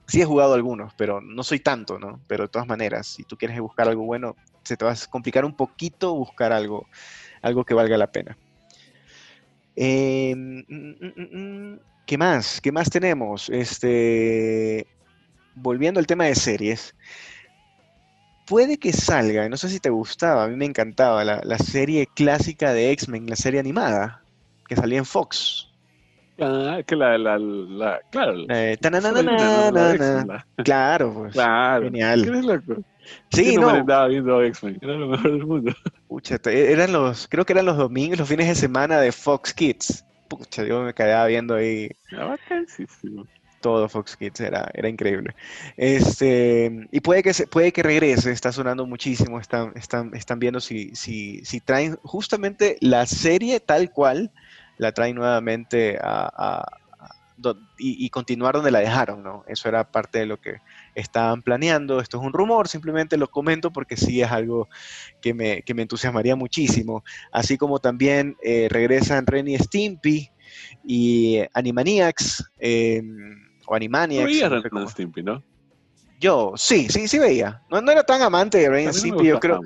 sí he jugado algunos, pero no soy tanto, ¿no? Pero de todas maneras, si tú quieres buscar algo bueno, se te va a complicar un poquito buscar algo, algo que valga la pena. Eh, ¿Qué más? ¿Qué más tenemos? Este, volviendo al tema de series, puede que salga, no sé si te gustaba, a mí me encantaba, la, serie clásica de X-Men, la serie animada, que salía en Fox. Ah, que la, la, la claro. claro, pues. Claro. Genial. ¿Qué loco? Sí, no. viendo X-Men, era lo mejor del mundo. Pucha, eran los, creo que eran los domingos, los fines de semana de Fox Kids pucha, yo me quedaba viendo ahí. Todo Fox Kids era, era increíble. Este, y puede que, puede que regrese, está sonando muchísimo, están, están, están viendo si, si, si traen justamente la serie tal cual, la traen nuevamente a, y, continuar donde la dejaron, ¿no? Eso era parte de lo que estaban planeando. Esto es un rumor, simplemente lo comento porque sí es algo que me, que me entusiasmaría muchísimo. Así como también eh, regresan Ren y Stimpy y Animaniacs, em, o Animaniacs. No Stimpy, ¿no? Yo, sí, sí, sí veía. No, no era tan amante de Ren y Stimpy, yo creo.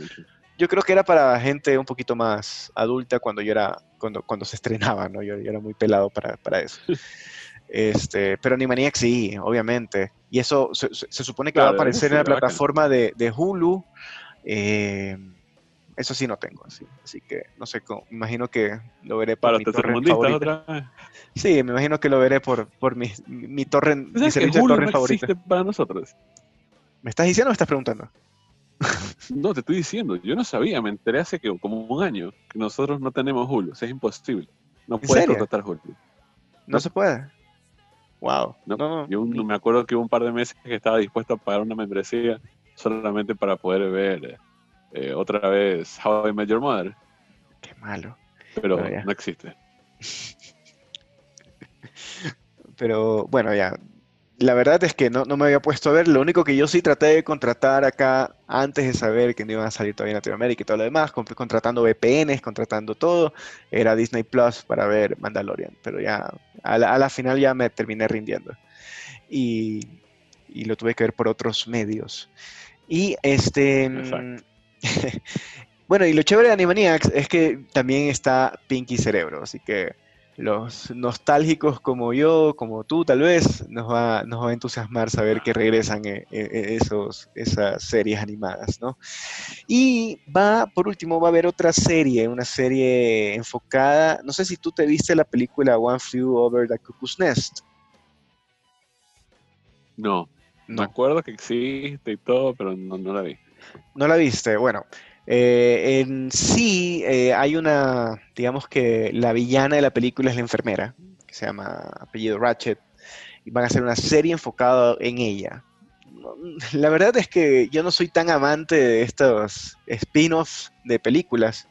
Yo creo que era para gente un poquito más adulta cuando yo era, cuando, cuando se estrenaba, ¿no? Yo, era muy pelado para, para eso. Este, pero Animaniacs sí, obviamente. Y eso se, supone que va a aparecer en la plataforma de, Hulu. Eh, eso sí no tengo, así, así que no sé, cómo, imagino que lo veré por Para mi torre favorita. Otra Sí, me imagino que lo veré por, por mi, mi torre, mi servicio de torre no favorita. para nosotros? ¿Me estás diciendo o me estás preguntando? No, te estoy diciendo, yo no sabía, me enteré hace que como un año que nosotros no tenemos Hulu, es imposible. No puedes contratar Hulu. no se puede. Wow. No, Yo me acuerdo que hubo un par de meses que estaba dispuesto a pagar una membresía solamente para poder ver eh, otra vez How I Met Your Mother. Qué malo. Pero no existe. Pero bueno, ya, la verdad es que no, me había puesto a ver. Lo único que yo sí traté de contratar acá antes de saber que no iban a salir todavía en Latinoamérica y todo lo demás, contratando VPNs, contratando todo, era Disney Plus para ver Mandalorian. Pero ya a la, final ya me terminé rindiendo. Y, lo tuve que ver por otros medios. Y este. bueno, y lo chévere de Animaniacs es que también está Pinky Cerebro, así que los nostálgicos como yo, como tú tal vez, nos va, nos va a entusiasmar saber que regresan eh, eh, esos, esas series animadas, ¿no? Y va, por último, va a haber otra serie, una serie enfocada, no sé si tú te viste la película One Flew Over the Cuckoo's Nest. No, no. me acuerdo que existe y todo, pero no, no la vi. ¿No la viste? Bueno, eh, en sí, eh, hay una, digamos que la villana de la película es la enfermera, que se llama apellido Ratchet, y van a hacer una serie enfocada en ella. La verdad es que yo no soy tan amante de estos spin-offs de películas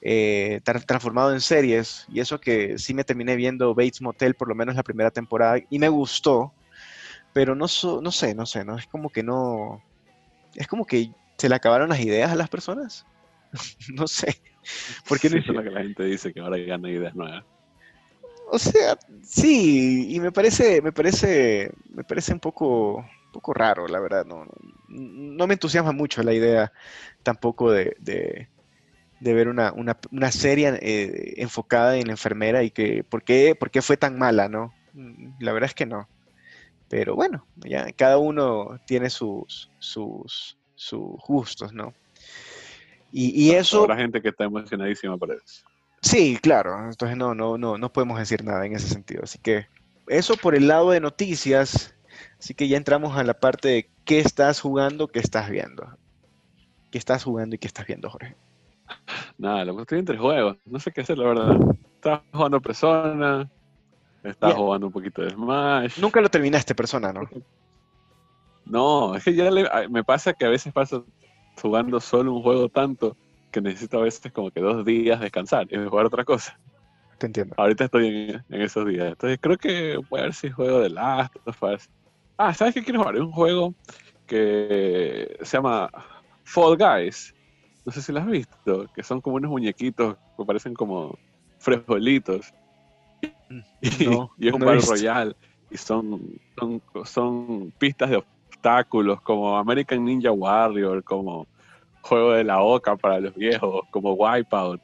eh, transformados en series, y eso que sí me terminé viendo Bates Motel por lo menos la primera temporada, y me gustó, pero no, no sé, no sé, no es como que no, es como que ¿Se le acabaron las ideas a las personas? no sé. ¿Por qué no es lo que la gente dice que ahora gana ideas nuevas? O sea, sí, y me parece, me parece, me parece un poco, poco raro, la verdad. No, no, me entusiasma mucho la idea tampoco de, de, ver una, una, una serie eh, enfocada en la enfermera y que, ¿por qué, ¿por qué fue tan mala, no? La verdad es que no. Pero bueno, ya cada uno tiene sus, sus, sus gustos, ¿no? Y, eso... La gente que está emocionadísima por eso. Sí, claro, entonces no, no, no, no podemos decir nada en ese sentido. Así que eso por el lado de noticias, así que ya entramos a la parte de qué estás jugando, qué estás viendo. ¿Qué estás jugando y qué estás viendo, Jorge? Nada, lo que estoy entre juegos, no sé qué hacer, la verdad. Estás jugando Persona, estás jugando un poquito de Smash. Nunca lo terminaste, Persona, ¿no? No, es que ya me pasa que a veces paso jugando solo un juego tanto que necesito a veces como que dos días descansar y jugar otra cosa. Te entiendo. Ahorita estoy en, esos días. Entonces creo que voy a ver si juego de Last of Us. Ah, ¿sabes qué quiero jugar? Es un juego que se llama Fall Guys. No sé si lo has visto, que son como unos muñequitos que parecen como frijolitos. Y, es un Battle Royale. Y son, son, son pistas de obstáculos, como American Ninja Warrior, como Juego de la Oca para los viejos, como Wipeout.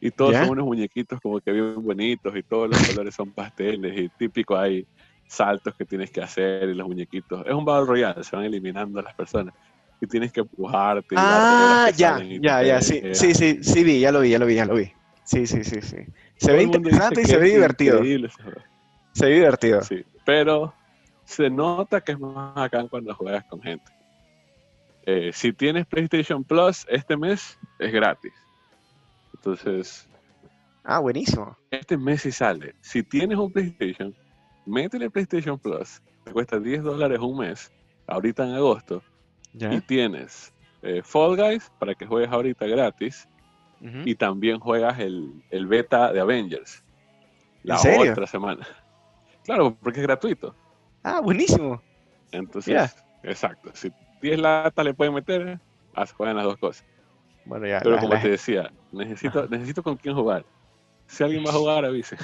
Y todos son unos muñequitos como que bien bonitos y todos los colores son pasteles y típico hay saltos que tienes que hacer y los muñequitos. Es un Battle Royale, se van eliminando a las personas y tienes que empujarte. Ah, ya, ya, ya, sí, sí, sí, sí vi, ya lo vi, ya lo vi, ya lo vi. Sí, sí, sí, sí. Se ve interesante y se ve divertido. Se ve divertido. Sí, pero se nota que es más bacán cuando juegas con gente. Eh, si tienes PlayStation Plus, este mes es gratis. Entonces. Ah, buenísimo. Este mes sí sale. Si tienes un PlayStation, métele PlayStation Plus. Te cuesta 10 dólares un mes, ahorita en agosto. Y tienes eh, Fall Guys para que juegues ahorita gratis. Y también juegas el, el beta de Avengers. la otra semana. Claro, porque es gratuito. Ah, buenísimo. Entonces, exacto. Si 10 latas le pueden meter, juegan las dos cosas. Bueno, ya, Pero como te decía, necesito, necesito con quién jugar. Si alguien va a jugar, avise.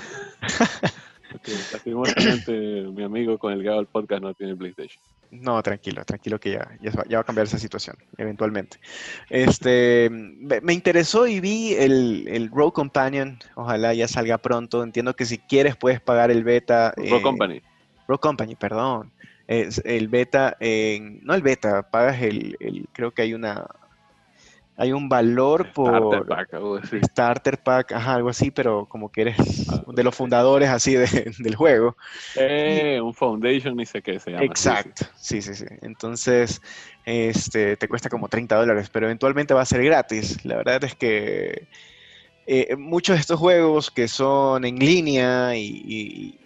Porque lastimosamente mi amigo con el que hago el podcast no tiene PlayStation. No, tranquilo, tranquilo que ya, ya, va, a cambiar esa situación, eventualmente. Este, me, interesó y vi el, el Road Companion, ojalá ya salga pronto. Entiendo que si quieres puedes pagar el beta. Road eh, Company. Road Company, perdón. Es el beta, en, no el beta, pagas el, el, creo que hay una, hay un valor por Starter Pack, ajá, algo así, pero como que eres ah, de los fundadores así del juego. Eh, un Foundation, ni sé qué se llama. Exacto, sí, sí, sí. Entonces, este, te cuesta como 30 dólares, pero eventualmente va a ser gratis. La verdad es que eh, muchos de estos juegos que son en línea y, y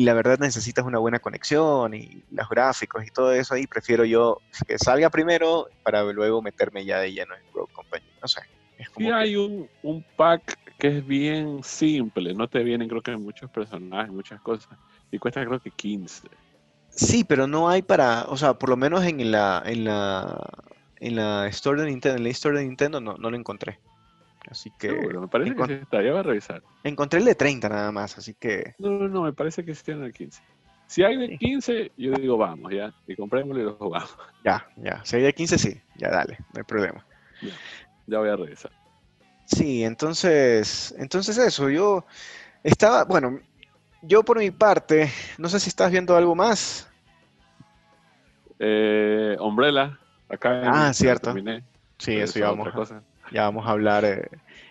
la verdad necesitas una buena conexión y los gráficos y todo eso ahí, prefiero yo que salga primero para luego meterme ya de lleno en Rogue Company. No sé. Es hay un, un, pack que es bien simple, no te vienen creo que muchos personajes, muchas cosas, y cuesta creo que 15. Sí, pero no hay para, o sea, por lo menos en la, en la, en la Store de Nintendo, en la Store de Nintendo no, no lo encontré. Así que. me parece que sí está, ya va a revisar. Encontré el de 30 nada más, así que. No, no, no, me parece que sí tiene el 15. Si hay de 15, yo digo vamos, ya. Y comprémoslo y lo jugamos. Ya, ya. Si hay de 15, sí. Ya, dale, no hay problema. Ya, voy a revisar. Sí, entonces. Entonces, eso. Yo estaba. Bueno, yo por mi parte, no sé si estás viendo algo más. Eh, Umbrella, acá. Ah, cierto. Sí, eso íbamos. Ya vamos a hablar eh,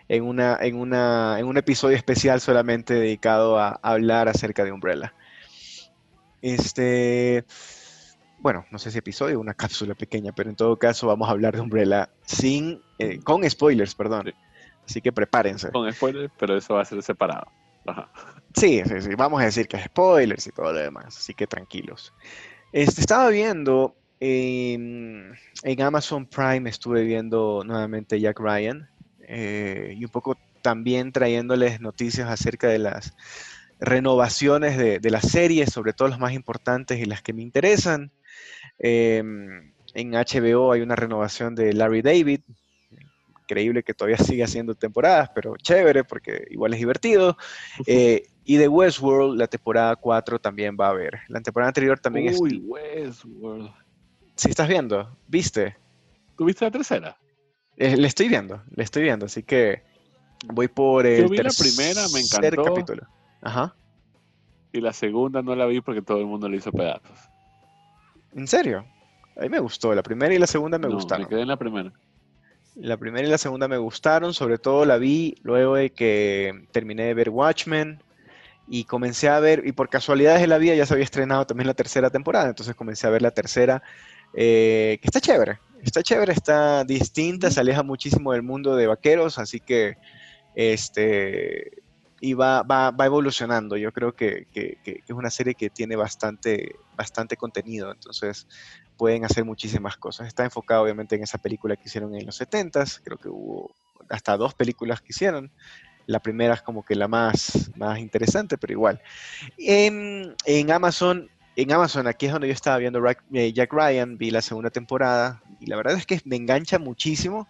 en, una, en, una, en un episodio especial solamente dedicado a, hablar acerca de Umbrella. Este, bueno, no sé si episodio, una cápsula pequeña, pero en todo caso vamos a hablar de Umbrella sin, eh, con spoilers, perdón. Así que prepárense. Con spoilers, pero eso va a ser separado. Sí, sí, sí, vamos a decir que es spoilers y todo lo demás, así que tranquilos. Este, estaba viendo en, Amazon Prime estuve viendo nuevamente Jack Ryan eh, y un poco también trayéndoles noticias acerca de las renovaciones de, las series, sobre todo las más importantes y las que me interesan. Em, en HBO hay una renovación de Larry David, increíble que todavía sigue haciendo temporadas, pero chévere porque igual es divertido. Eh, y de Westworld, la temporada 4 también va a haber. La temporada anterior también Uy, Westworld. Si estás viendo, ¿viste? ¿Tuviste la tercera? Eh, le estoy viendo, le estoy viendo, así que voy por el Yo vi la primera, me encantó. capítulo. Ajá. Y la segunda no la vi porque todo el mundo le hizo pedazos. ¿En serio? A mí me gustó, la primera y la segunda me gustaron. Me quedé en la primera. La primera y la segunda me gustaron, sobre todo la vi luego de que terminé de ver Watchmen y comencé a ver, y por casualidades de la vida ya se había estrenado también la tercera temporada, entonces comencé a ver la tercera eh, que está chévere, está chévere, está distinta, se aleja muchísimo del mundo de vaqueros, así que este y va, va, va evolucionando. Yo creo que, que, es una serie que tiene bastante, bastante contenido, entonces pueden hacer muchísimas cosas. Está enfocado obviamente en esa película que hicieron en los 70s, creo que hubo hasta dos películas que hicieron. La primera es como que la más, más interesante, pero igual. En, en Amazon en Amazon, aquí es donde yo estaba viendo eh, Jack Ryan, vi la segunda temporada y la verdad es que me engancha muchísimo.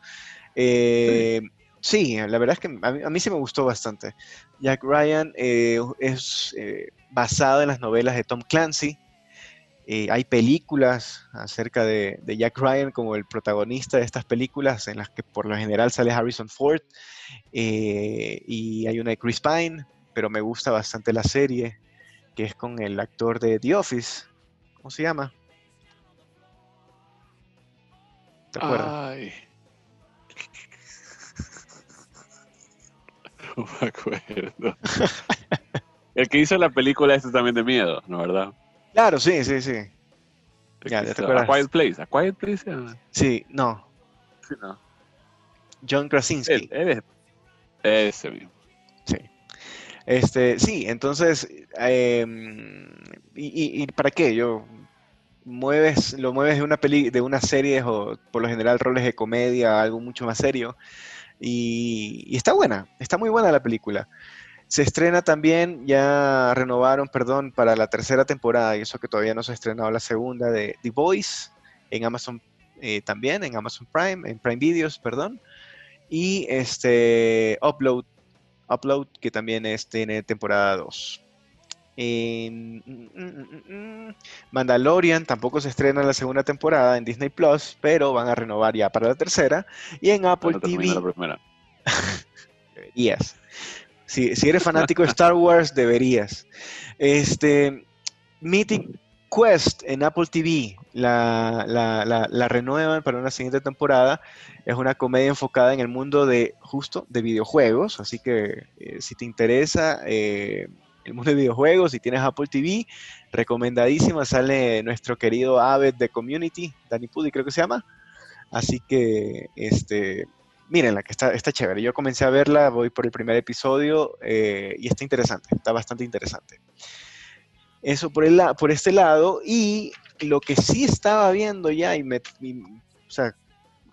Eh, sí. la verdad es que a mí, sí me gustó bastante. Jack Ryan eh, es basado en las novelas de Tom Clancy. hay películas acerca de, de, Jack Ryan como el protagonista de estas películas en las que por lo general sale Harrison Ford y hay una de Chris Pine, pero me gusta bastante la serie que es con el actor de The Office. ¿Cómo se llama? ¿Te acuerdas? Ay. No me acuerdo. el que hizo la película este también de miedo, ¿no verdad? Claro, sí, sí, sí. Ya, ya te acuerdas. A Quiet Place. ¿A Quiet Place? Sí, no. Sí, no. John Krasinski. ese mismo. Este, sí, entonces, em, y, para qué? Yo mueves, lo mueves de una peli, de una serie o por lo general roles de comedia, algo mucho más serio. Y, está buena, está muy buena la película. Se estrena también, ya renovaron, perdón, para la tercera temporada, y eso que todavía no se ha estrenado la segunda, de The Voice, en Amazon eh, también, en Amazon Prime, en Prime Videos, perdón. Y este Upload, Upload que también es, tiene temporada 2. Mm, mm, mm, Mandalorian tampoco se estrena la segunda temporada en Disney Plus, pero van a renovar ya para la tercera. Y en Apple TV. deberías. Si, si, eres fanático de Star Wars, deberías. Este, Mythic Quest en Apple TV la, la, renuevan para una siguiente temporada. Es una comedia enfocada en el mundo de justo de videojuegos, así que eh, si te interesa eh, el mundo de videojuegos, si tienes Apple TV, recomendadísima, sale nuestro querido Aved de Community, Danny Pudi creo que se llama. Así que, este, mírenla, que está, está chévere. Yo comencé a verla, voy por el primer episodio eh, y está interesante, está bastante interesante. Eso por, el, por este lado. Y lo que sí estaba viendo ya, y me, o sea,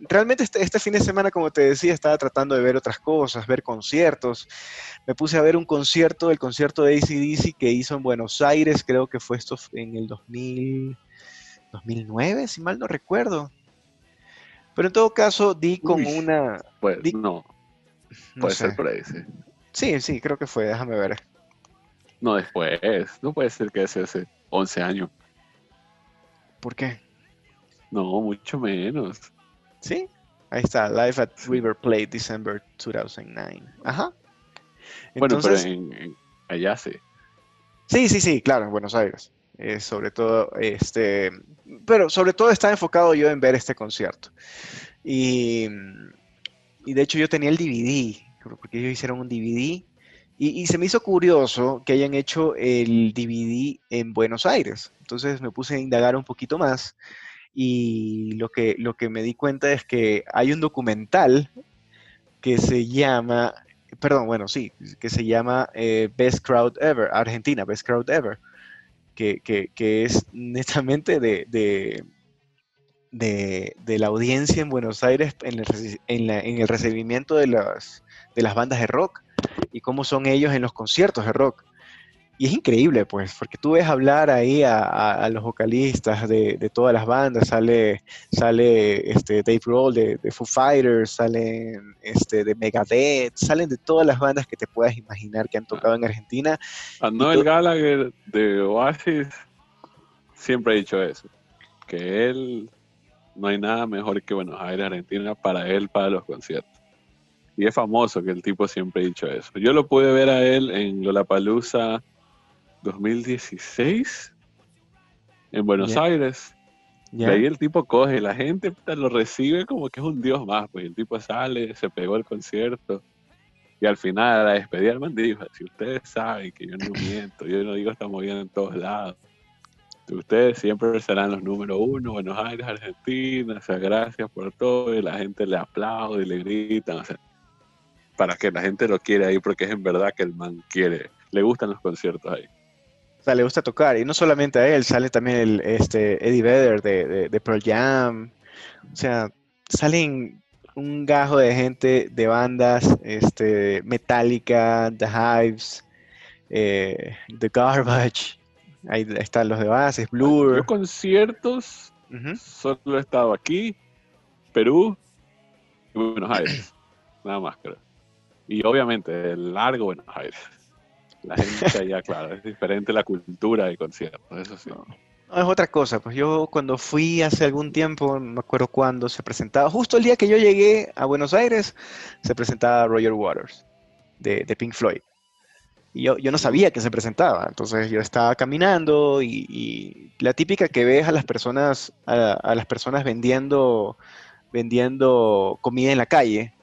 realmente este, este, fin de semana, como te decía, estaba tratando de ver otras cosas, ver conciertos. Me puse a ver un concierto, el concierto de ACDC que hizo en Buenos Aires, creo que fue esto en el 2000, 2009, si mal no recuerdo. Pero en todo caso, di como una... Pues no. Puede ser por ahí, sí. Sí, sí, creo que fue, déjame ver. No, después, no puede ser que sea hace 11 años. ¿Por qué? No, mucho menos. Sí, ahí está, Live at River Plate, December 2009. Ajá. bueno, pero en, allá sí. Sí, sí, sí, claro, en Buenos Aires. Eh, sobre todo, este, pero sobre todo estaba enfocado yo en ver este concierto. Y, y de hecho yo tenía el DVD, porque ellos hicieron un DVD, y, se me hizo curioso que hayan hecho el DVD en Buenos Aires. Entonces me puse a indagar un poquito más y lo que, lo que me di cuenta es que hay un documental que se llama, perdón, bueno, sí, que se llama eh, Best Crowd Ever, Argentina, Best Crowd Ever, que, es netamente de, de, la audiencia en Buenos Aires en el, en el recibimiento de las, de las bandas de rock y cómo son ellos en los conciertos de rock. Y es increíble, pues, porque tú ves hablar ahí a, los vocalistas de, todas las bandas, sale, sale este, Dave Grohl de, Foo Fighters, salen este, de Megadeth, salen de todas las bandas que te puedas imaginar que han tocado en Argentina. A Noel Gallagher de Oasis siempre ha dicho eso, que él no hay nada mejor que Buenos Aires, Argentina, para él, para los conciertos. Y es famoso que el tipo siempre ha dicho eso. Yo lo pude ver a él en Lollapalooza 2016 en Buenos Aires. Y ahí el tipo coge, la gente lo recibe como que es un dios más, pues el tipo sale, se pegó el concierto. Y al final, a la despedida, el man dijo, si ustedes saben que yo no miento, yo no digo estamos bien en todos lados. Ustedes siempre serán los número uno, Buenos Aires, Argentina, o sea, gracias por todo, y la gente le aplaude y le gritan, o sea, para que la gente lo quiera ahí, porque es en verdad que el man quiere, le gustan los conciertos ahí le gusta tocar. Y no solamente a él, sale también el, este, Eddie Vedder de, de, Pearl Jam. O sea, salen un gajo de gente de bandas, este, Metallica, The Hives, eh, The Garbage. Ahí están los de bases, Blur. Yo conciertos solo he estado aquí, Perú y Buenos Aires. Nada más, creo. Y obviamente el largo Buenos Aires. La gente allá, claro, es diferente la cultura de concierto, eso sí. No. es otra cosa, pues yo cuando fui hace algún tiempo, no me acuerdo cuándo, se presentaba, justo el día que yo llegué a Buenos Aires, se presentaba Roger Waters, de, Pink Floyd. Y yo, yo, no sabía que se presentaba, entonces yo estaba caminando y, la típica que ves a las personas, a, las personas vendiendo, vendiendo comida en la calle,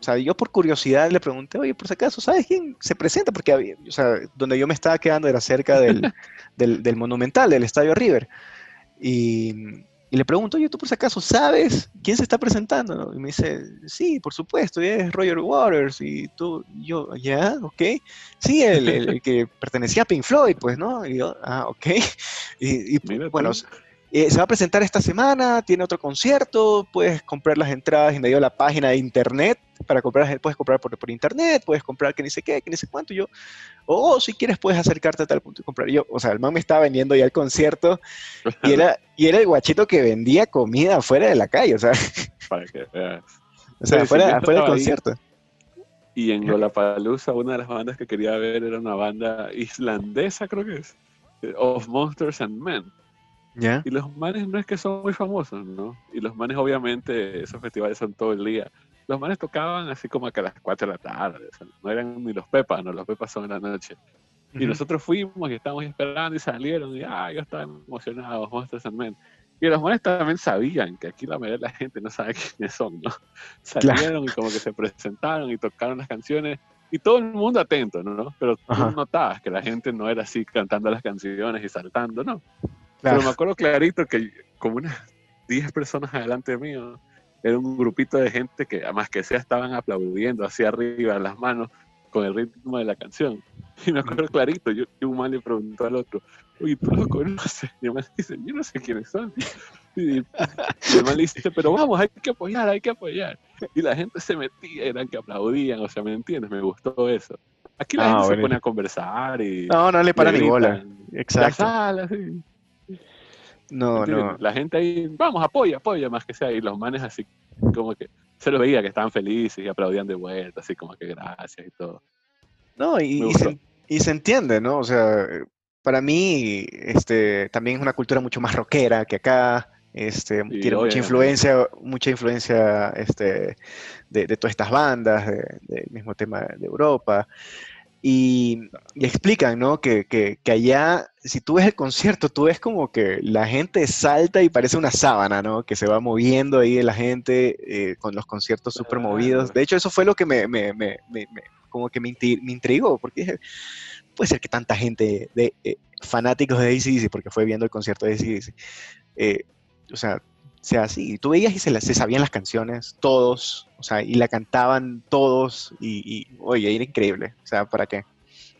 o sea, yo por curiosidad le pregunté, oye, por si acaso, ¿sabes quién se presenta? Porque, había, o sea, donde yo me estaba quedando era cerca del, del, Monumental, del Estadio River. Y, y, le pregunto, oye, ¿tú por si acaso sabes quién se está presentando? Y me dice, sí, por supuesto, es Roger Waters. Y tú, yo, ya, ok. Sí, el, el, que pertenecía a Pink Floyd, pues, ¿no? Y yo, ah, ok. Y, y bueno, eh, se va a presentar esta semana, tiene otro concierto, puedes comprar las entradas en medio de la página de internet, para comprar, puedes comprar por, por internet, puedes comprar que ni sé qué, que ni sé cuánto, yo, o si quieres puedes acercarte a tal punto y comprar. Yo, o sea, el man me estaba vendiendo ya el concierto y era, y era el guachito que vendía comida fuera de la calle, o sea. Para que veas. O sea, fuera, del concierto. Y en Lollapalooza, una de las bandas que quería ver era una banda islandesa, creo que es, of Monsters and Men. Y los manes no es que son muy famosos, ¿no? Y los manes, obviamente, esos festivales son todo el día. Los manes tocaban así como que a las 4 de la tarde. no eran ni los Pepas, no, los Pepas son en la noche. Y nosotros fuimos y estábamos esperando y salieron. Y ah, yo estaba emocionado, Monsters and Men. Y los manes también sabían que aquí la mayoría de la gente no sabe quiénes son, ¿no? Salieron y como que se presentaron y tocaron las canciones y todo el mundo atento, ¿no? Pero tú notabas que la gente no era así cantando las canciones y saltando, ¿no? Pero me acuerdo clarito que como unas 10 personas adelante mío, era un grupito de gente que, además que sea, estaban aplaudiendo hacia arriba las manos con el ritmo de la canción. Y me acuerdo clarito, yo, un mal le preguntó al otro, oye, tú lo conoces. Y el man dice, yo no sé quiénes son. Y el man le dice, pero vamos, hay que apoyar, hay que apoyar. Y la gente se metía, eran que aplaudían, o sea, ¿me entiendes? Me gustó eso. Aquí la ah, gente se pone a conversar y... No, no le para ni bola. Exacto. La sala, No, no. La gente ahí, vamos, apoya, apoya, más que sea. Y los manes así, como que se los veía que estaban felices y aplaudían de vuelta, así como que gracias y todo. No, y, se, y se, entiende, ¿no? O sea, para mí, este, también es una cultura mucho más rockera que acá. Este, tiene mucha influencia, mucha influencia este, de, de todas estas bandas, del mismo tema de Europa. Y, explican, ¿no? Que, que, que, allá, si tú ves el concierto, tú ves como que la gente salta y parece una sábana, ¿no? Que se va moviendo ahí la gente eh, con los conciertos súper movidos. De hecho, eso fue lo que me, me, me, me como que me, intrigó, porque dije, puede ser que tanta gente de eh, fanáticos de ACDC, porque fue viendo el concierto de ACDC, eh, o sea, sea así. Tú veías y se, se sabían las canciones, todos, o sea, y la cantaban todos, y, oye, era increíble. O sea, ¿para qué?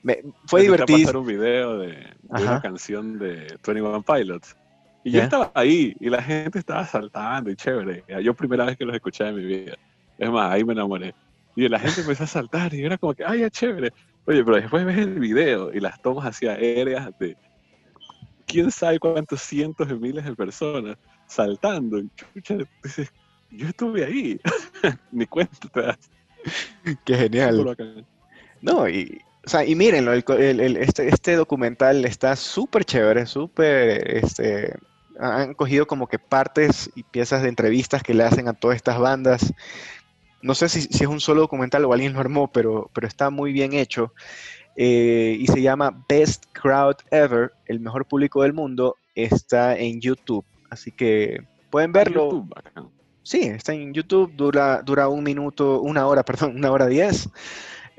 Me, fue divertido. pasar un video de, una canción de 21 Pilots. Y yo estaba ahí, y la gente estaba saltando, y chévere. Yo primera vez que los escuché en mi vida. Es más, ahí me enamoré. Y la gente empezó a saltar, y era como que, ay, es chévere. Oye, pero después ves el video y las tomas así aéreas de quién sabe cuántos cientos de miles de personas saltando. Y chucha, yo estuve ahí. Ni cuenta te das. Qué genial. No, y, o sea, y mírenlo, el, este, este, documental está súper chévere, súper, este, han cogido como que partes y piezas de entrevistas que le hacen a todas estas bandas. No sé si, si es un solo documental o alguien lo armó, pero, pero está muy bien hecho. Eh, y se llama Best Crowd Ever, el mejor público del mundo. Está en YouTube. Así que pueden verlo. sí, está en YouTube, dura, dura un minuto, una hora, perdón, una hora diez.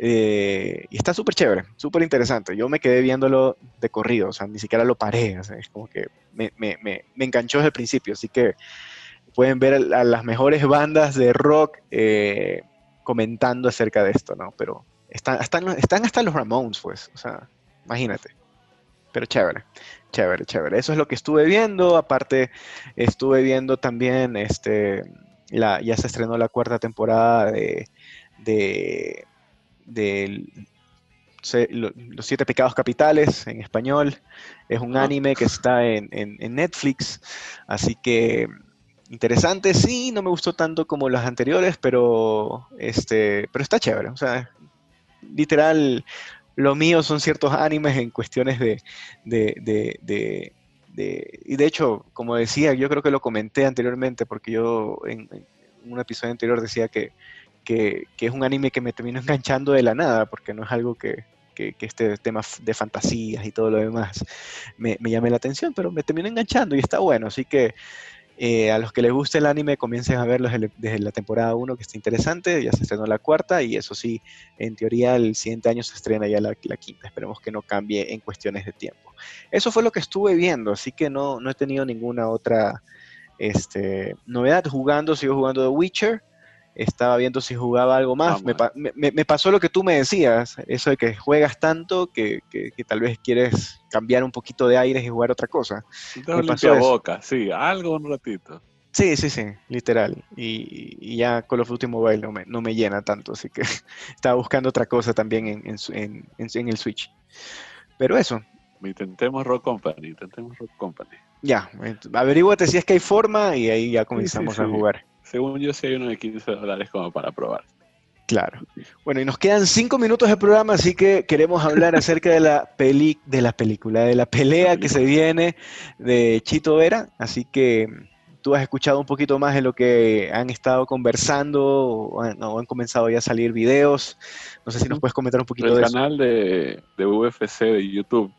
Eh, y está súper chévere, súper interesante. Yo me quedé viéndolo de corrido, o sea, ni siquiera lo paré. es como que me, me, me, enganchó desde el principio. Así que pueden ver a las mejores bandas de rock eh, comentando acerca de esto, ¿no? Pero están, están, están hasta los Ramones, pues, o sea, imagínate. Pero chévere. Chévere, chévere. Eso es lo que estuve viendo. Aparte, estuve viendo también, este, ya se estrenó la cuarta temporada de, de, Los Siete Pecados Capitales en español. Es un anime que está en, Netflix. Así que interesante, sí, no me gustó tanto como las anteriores, pero, este, pero está chévere. O sea, literal lo mío son ciertos animes en cuestiones de, y de hecho, como decía, yo creo que lo comenté anteriormente, porque yo en, un episodio anterior decía que, que, es un anime que me terminó enganchando de la nada, porque no es algo que, este tema de fantasías y todo lo demás me, me llame la atención, pero me terminó enganchando y está bueno, así que eh, a los que les guste el anime, comiencen a verlo desde, la temporada 1, que está interesante. Ya se estrenó la cuarta y eso sí, en teoría el siguiente año se estrena ya la, quinta. Esperemos que no cambie en cuestiones de tiempo. Eso fue lo que estuve viendo, así que no, no he tenido ninguna otra este, novedad. Jugando, sigo jugando The Witcher. Estaba viendo si jugaba algo más. Me, pasó lo que tú me decías, eso de que juegas tanto que, tal vez quieres cambiar un poquito de aires y jugar otra cosa. Me pasó boca, sí, algo un ratito. Sí, sí, sí, literal. Y, ya Call of Duty Mobile no me, no me llena tanto, así que estaba buscando otra cosa también en, en, en, el Switch. Pero eso. Intentemos Rock Company, intentemos Rock Company. Ya, averíguate si es que hay forma y ahí ya comenzamos a jugar. Según yo, sí hay uno de 15 dólares como para probar. Claro. Bueno, y nos quedan cinco minutos de programa, así que queremos hablar acerca de la peli, de la película, de la pelea que se viene de Chito Vera. Así que tú has escuchado un poquito más de lo que han estado conversando o han, comenzado ya a salir videos. No sé si nos puedes comentar un poquito de eso. El canal de, de, UFC de YouTube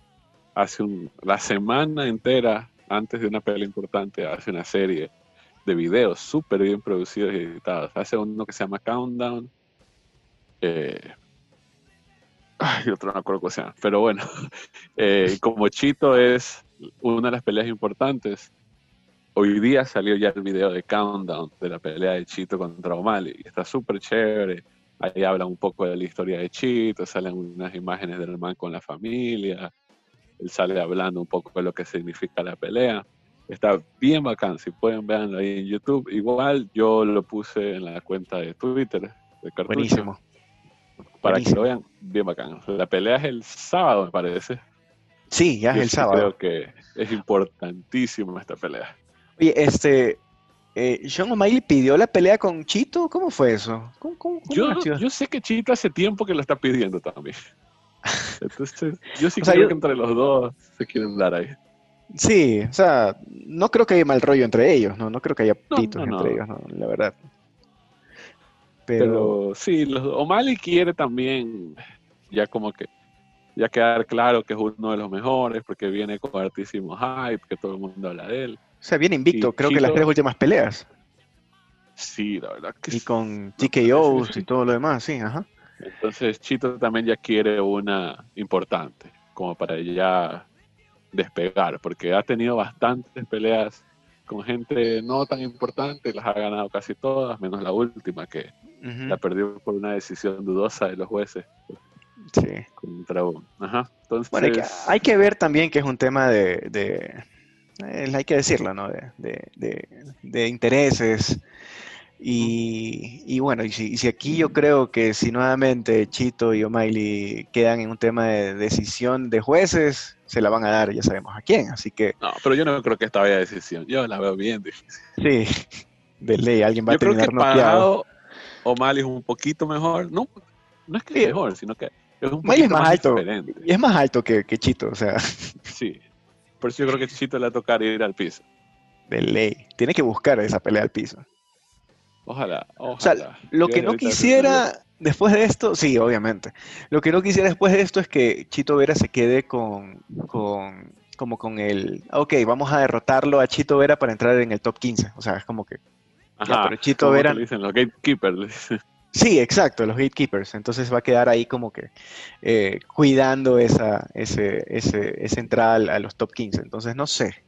hace un, la semana entera antes de una pelea importante hace una serie de videos súper bien producidos y editados. Hace uno que se llama Countdown. Eh, ay, otro no acuerdo cómo se llama. Pero bueno, eh, como Chito es una de las peleas importantes, hoy día salió ya el video de Countdown de la pelea de Chito contra O'Malley. Y está súper chévere. Ahí habla un poco de la historia de Chito, salen unas imágenes del man con la familia. Él sale hablando un poco de lo que significa la pelea. Está bien bacán, si pueden verlo ahí en YouTube. Igual yo lo puse en la cuenta de Twitter de Cartucho. Buenísimo. Para que lo vean, bien bacán. La pelea es el sábado, me parece. Sí, ya es el sábado. Creo que es importantísimo esta pelea. Oye, este, eh, Sean O'Malley pidió la pelea con Chito, ¿cómo fue eso? yo, yo, sé que Chito hace tiempo que lo está pidiendo también. Entonces, yo sí creo que entre los dos se quieren dar ahí. Sí, o sea, no creo que haya mal rollo entre ellos, no, no creo que haya pitos entre ellos, la verdad. Pero, sí, los, O'Malley quiere también ya como que ya quedar claro que es uno de los mejores porque viene con altísimo hype, que todo el mundo habla de él. O sea, viene invicto, creo que las tres últimas peleas. Sí, la verdad que Y con TKOs y todo lo demás, sí, ajá. Entonces Chito también ya quiere una importante, como para ya despegar, porque ha tenido bastantes peleas con gente no tan importante, las ha ganado casi todas, menos la última que la perdió por una decisión dudosa de los jueces. Sí. Contra Ajá. Entonces, bueno, hay que, ver también que es un tema de, de eh, hay que decirlo, ¿no? De, de, de intereses y, bueno, y si, aquí yo creo que si nuevamente Chito y O'Malley quedan en un tema de decisión de jueces, se la van a dar, ya sabemos a quién, así que... No, pero yo no creo que esta vaya decisión, yo la veo bien difícil. Sí, de ley, alguien va a terminar creo que pagado O'Malley es un poquito mejor, no, no es que es mejor, sino que es un poquito más, alto, y es más alto que, que, Chito, o sea... Sí, por eso yo creo que Chito le va a tocar ir al piso. De ley, tiene que buscar esa pelea al piso. Ojalá, ojalá. O sea, lo que no quisiera después de esto, sí, obviamente. Lo que no quisiera después de esto es que Chito Vera se quede con, con como con el, ok, vamos a derrotarlo a Chito Vera para entrar en el top 15. O sea, es como que... Ajá, pero Chito Vera... dicen los gatekeepers. Sí, exacto, los gatekeepers. Entonces va a quedar ahí como que eh, cuidando esa, ese, ese, esa entrada a los top 15. Entonces, no sé.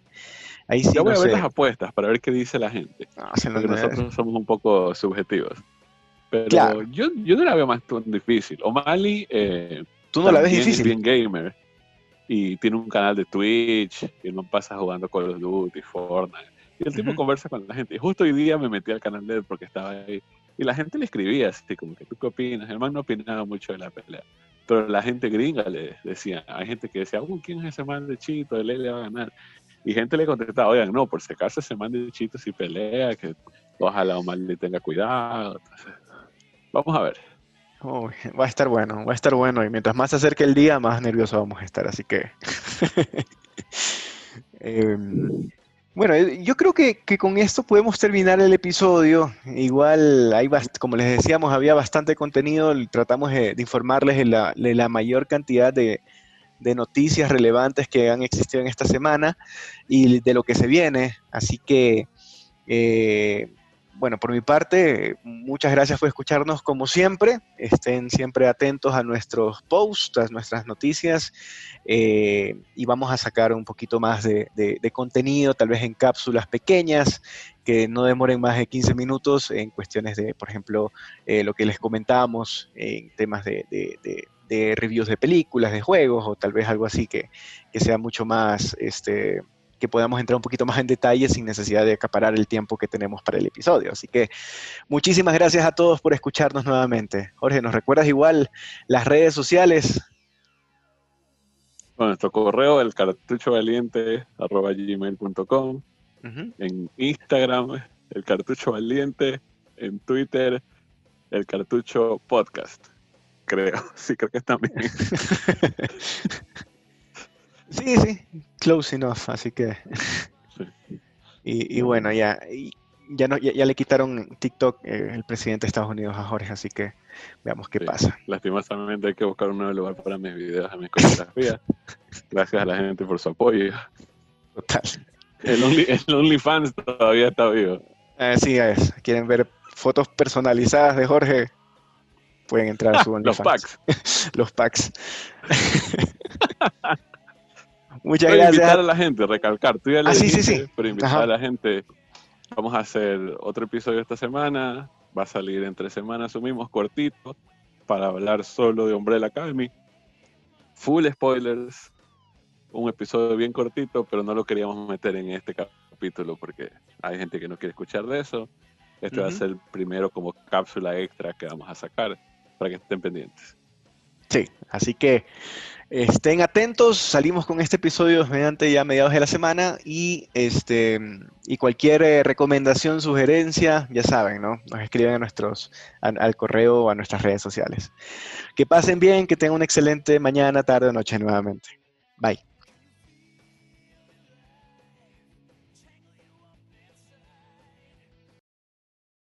Ahí sí, Yo voy a ver las apuestas para ver qué dice la gente. Ah, porque nosotros somos un poco subjetivos. Pero yo, yo no la veo más tan difícil. O'Malley. Eh, Tú no la ves difícil. Es bien gamer. Y tiene un canal de Twitch. Y no pasa jugando Call of Duty, Fortnite. Y el tipo conversa con la gente. Y justo hoy día me metí al canal de él porque estaba ahí. Y la gente le escribía así, como que tú qué opinas. El man no opinaba mucho de la pelea. Pero la gente gringa le decía, hay gente que decía, ¿quién es ese man de Chito? Él le va a ganar. Y gente le contestaba, oigan, no, por si acaso se mande chitos y pelea, que ojalá Omar le tenga cuidado. Vamos a ver. va a estar bueno, va a estar bueno. Y mientras más se acerque el día, más nervioso vamos a estar. Así que. Em, bueno, yo creo que, con esto podemos terminar el episodio. Igual, hay como les decíamos, había bastante contenido. Tratamos de, informarles de la mayor cantidad de, de noticias relevantes que han existido en esta semana y de lo que se viene. Así que, eh, bueno, por mi parte, muchas gracias por escucharnos como siempre. Estén siempre atentos a nuestros posts, a nuestras noticias eh, y vamos a sacar un poquito más de, contenido, tal vez en cápsulas pequeñas que no demoren más de 15 minutos en cuestiones de, por ejemplo, eh, lo que les comentábamos en temas de, reviews de películas, de juegos o tal vez algo así que, que sea mucho más... Este, que podamos entrar un poquito más en detalle sin necesidad de acaparar el tiempo que tenemos para el episodio. Así que muchísimas gracias a todos por escucharnos nuevamente. Jorge, ¿nos recuerdas igual las redes sociales? Bueno, nuestro correo, el cartucho valiente, arroba gmail.com. En Instagram, el cartucho valiente. En Twitter, el cartucho podcast. Creo, sí, creo que está bien. Sí, sí, close enough, así que. Y, bueno, ya, ya, no, ya, le quitaron TikTok eh, el presidente de Estados Unidos a Jorge, así que veamos qué pasa. Lastimosamente hay que buscar un nuevo lugar para mis videos, a mis coreografías. Gracias a la gente por su apoyo. Total. El, only, el OnlyFans todavía está vivo. Así es. ¿Quieren ver fotos personalizadas de Jorge? Pueden entrar a su OnlyFans. Los packs. Los packs. Muchas gracias. invitar a la gente, recalcar. Tú ya le ah, sí, sí, sí. pero invitar a la gente. Vamos a hacer otro episodio esta semana. Va a salir entre semanas, asumimos, cortito, para hablar solo de Umbrella Academy. Full spoilers. Un episodio bien cortito, pero no lo queríamos meter en este capítulo porque hay gente que no quiere escuchar de eso. Este va a ser el primero como cápsula extra que vamos a sacar para que estén pendientes. Sí, así que Estén atentos, salimos con este episodio mediante ya mediados de la semana y este y cualquier eh, recomendación, sugerencia, ya saben, ¿no? Nos escriben a nuestros al correo o a nuestras redes sociales. Que pasen bien, que tengan una excelente mañana, tarde o noche nuevamente. Bye.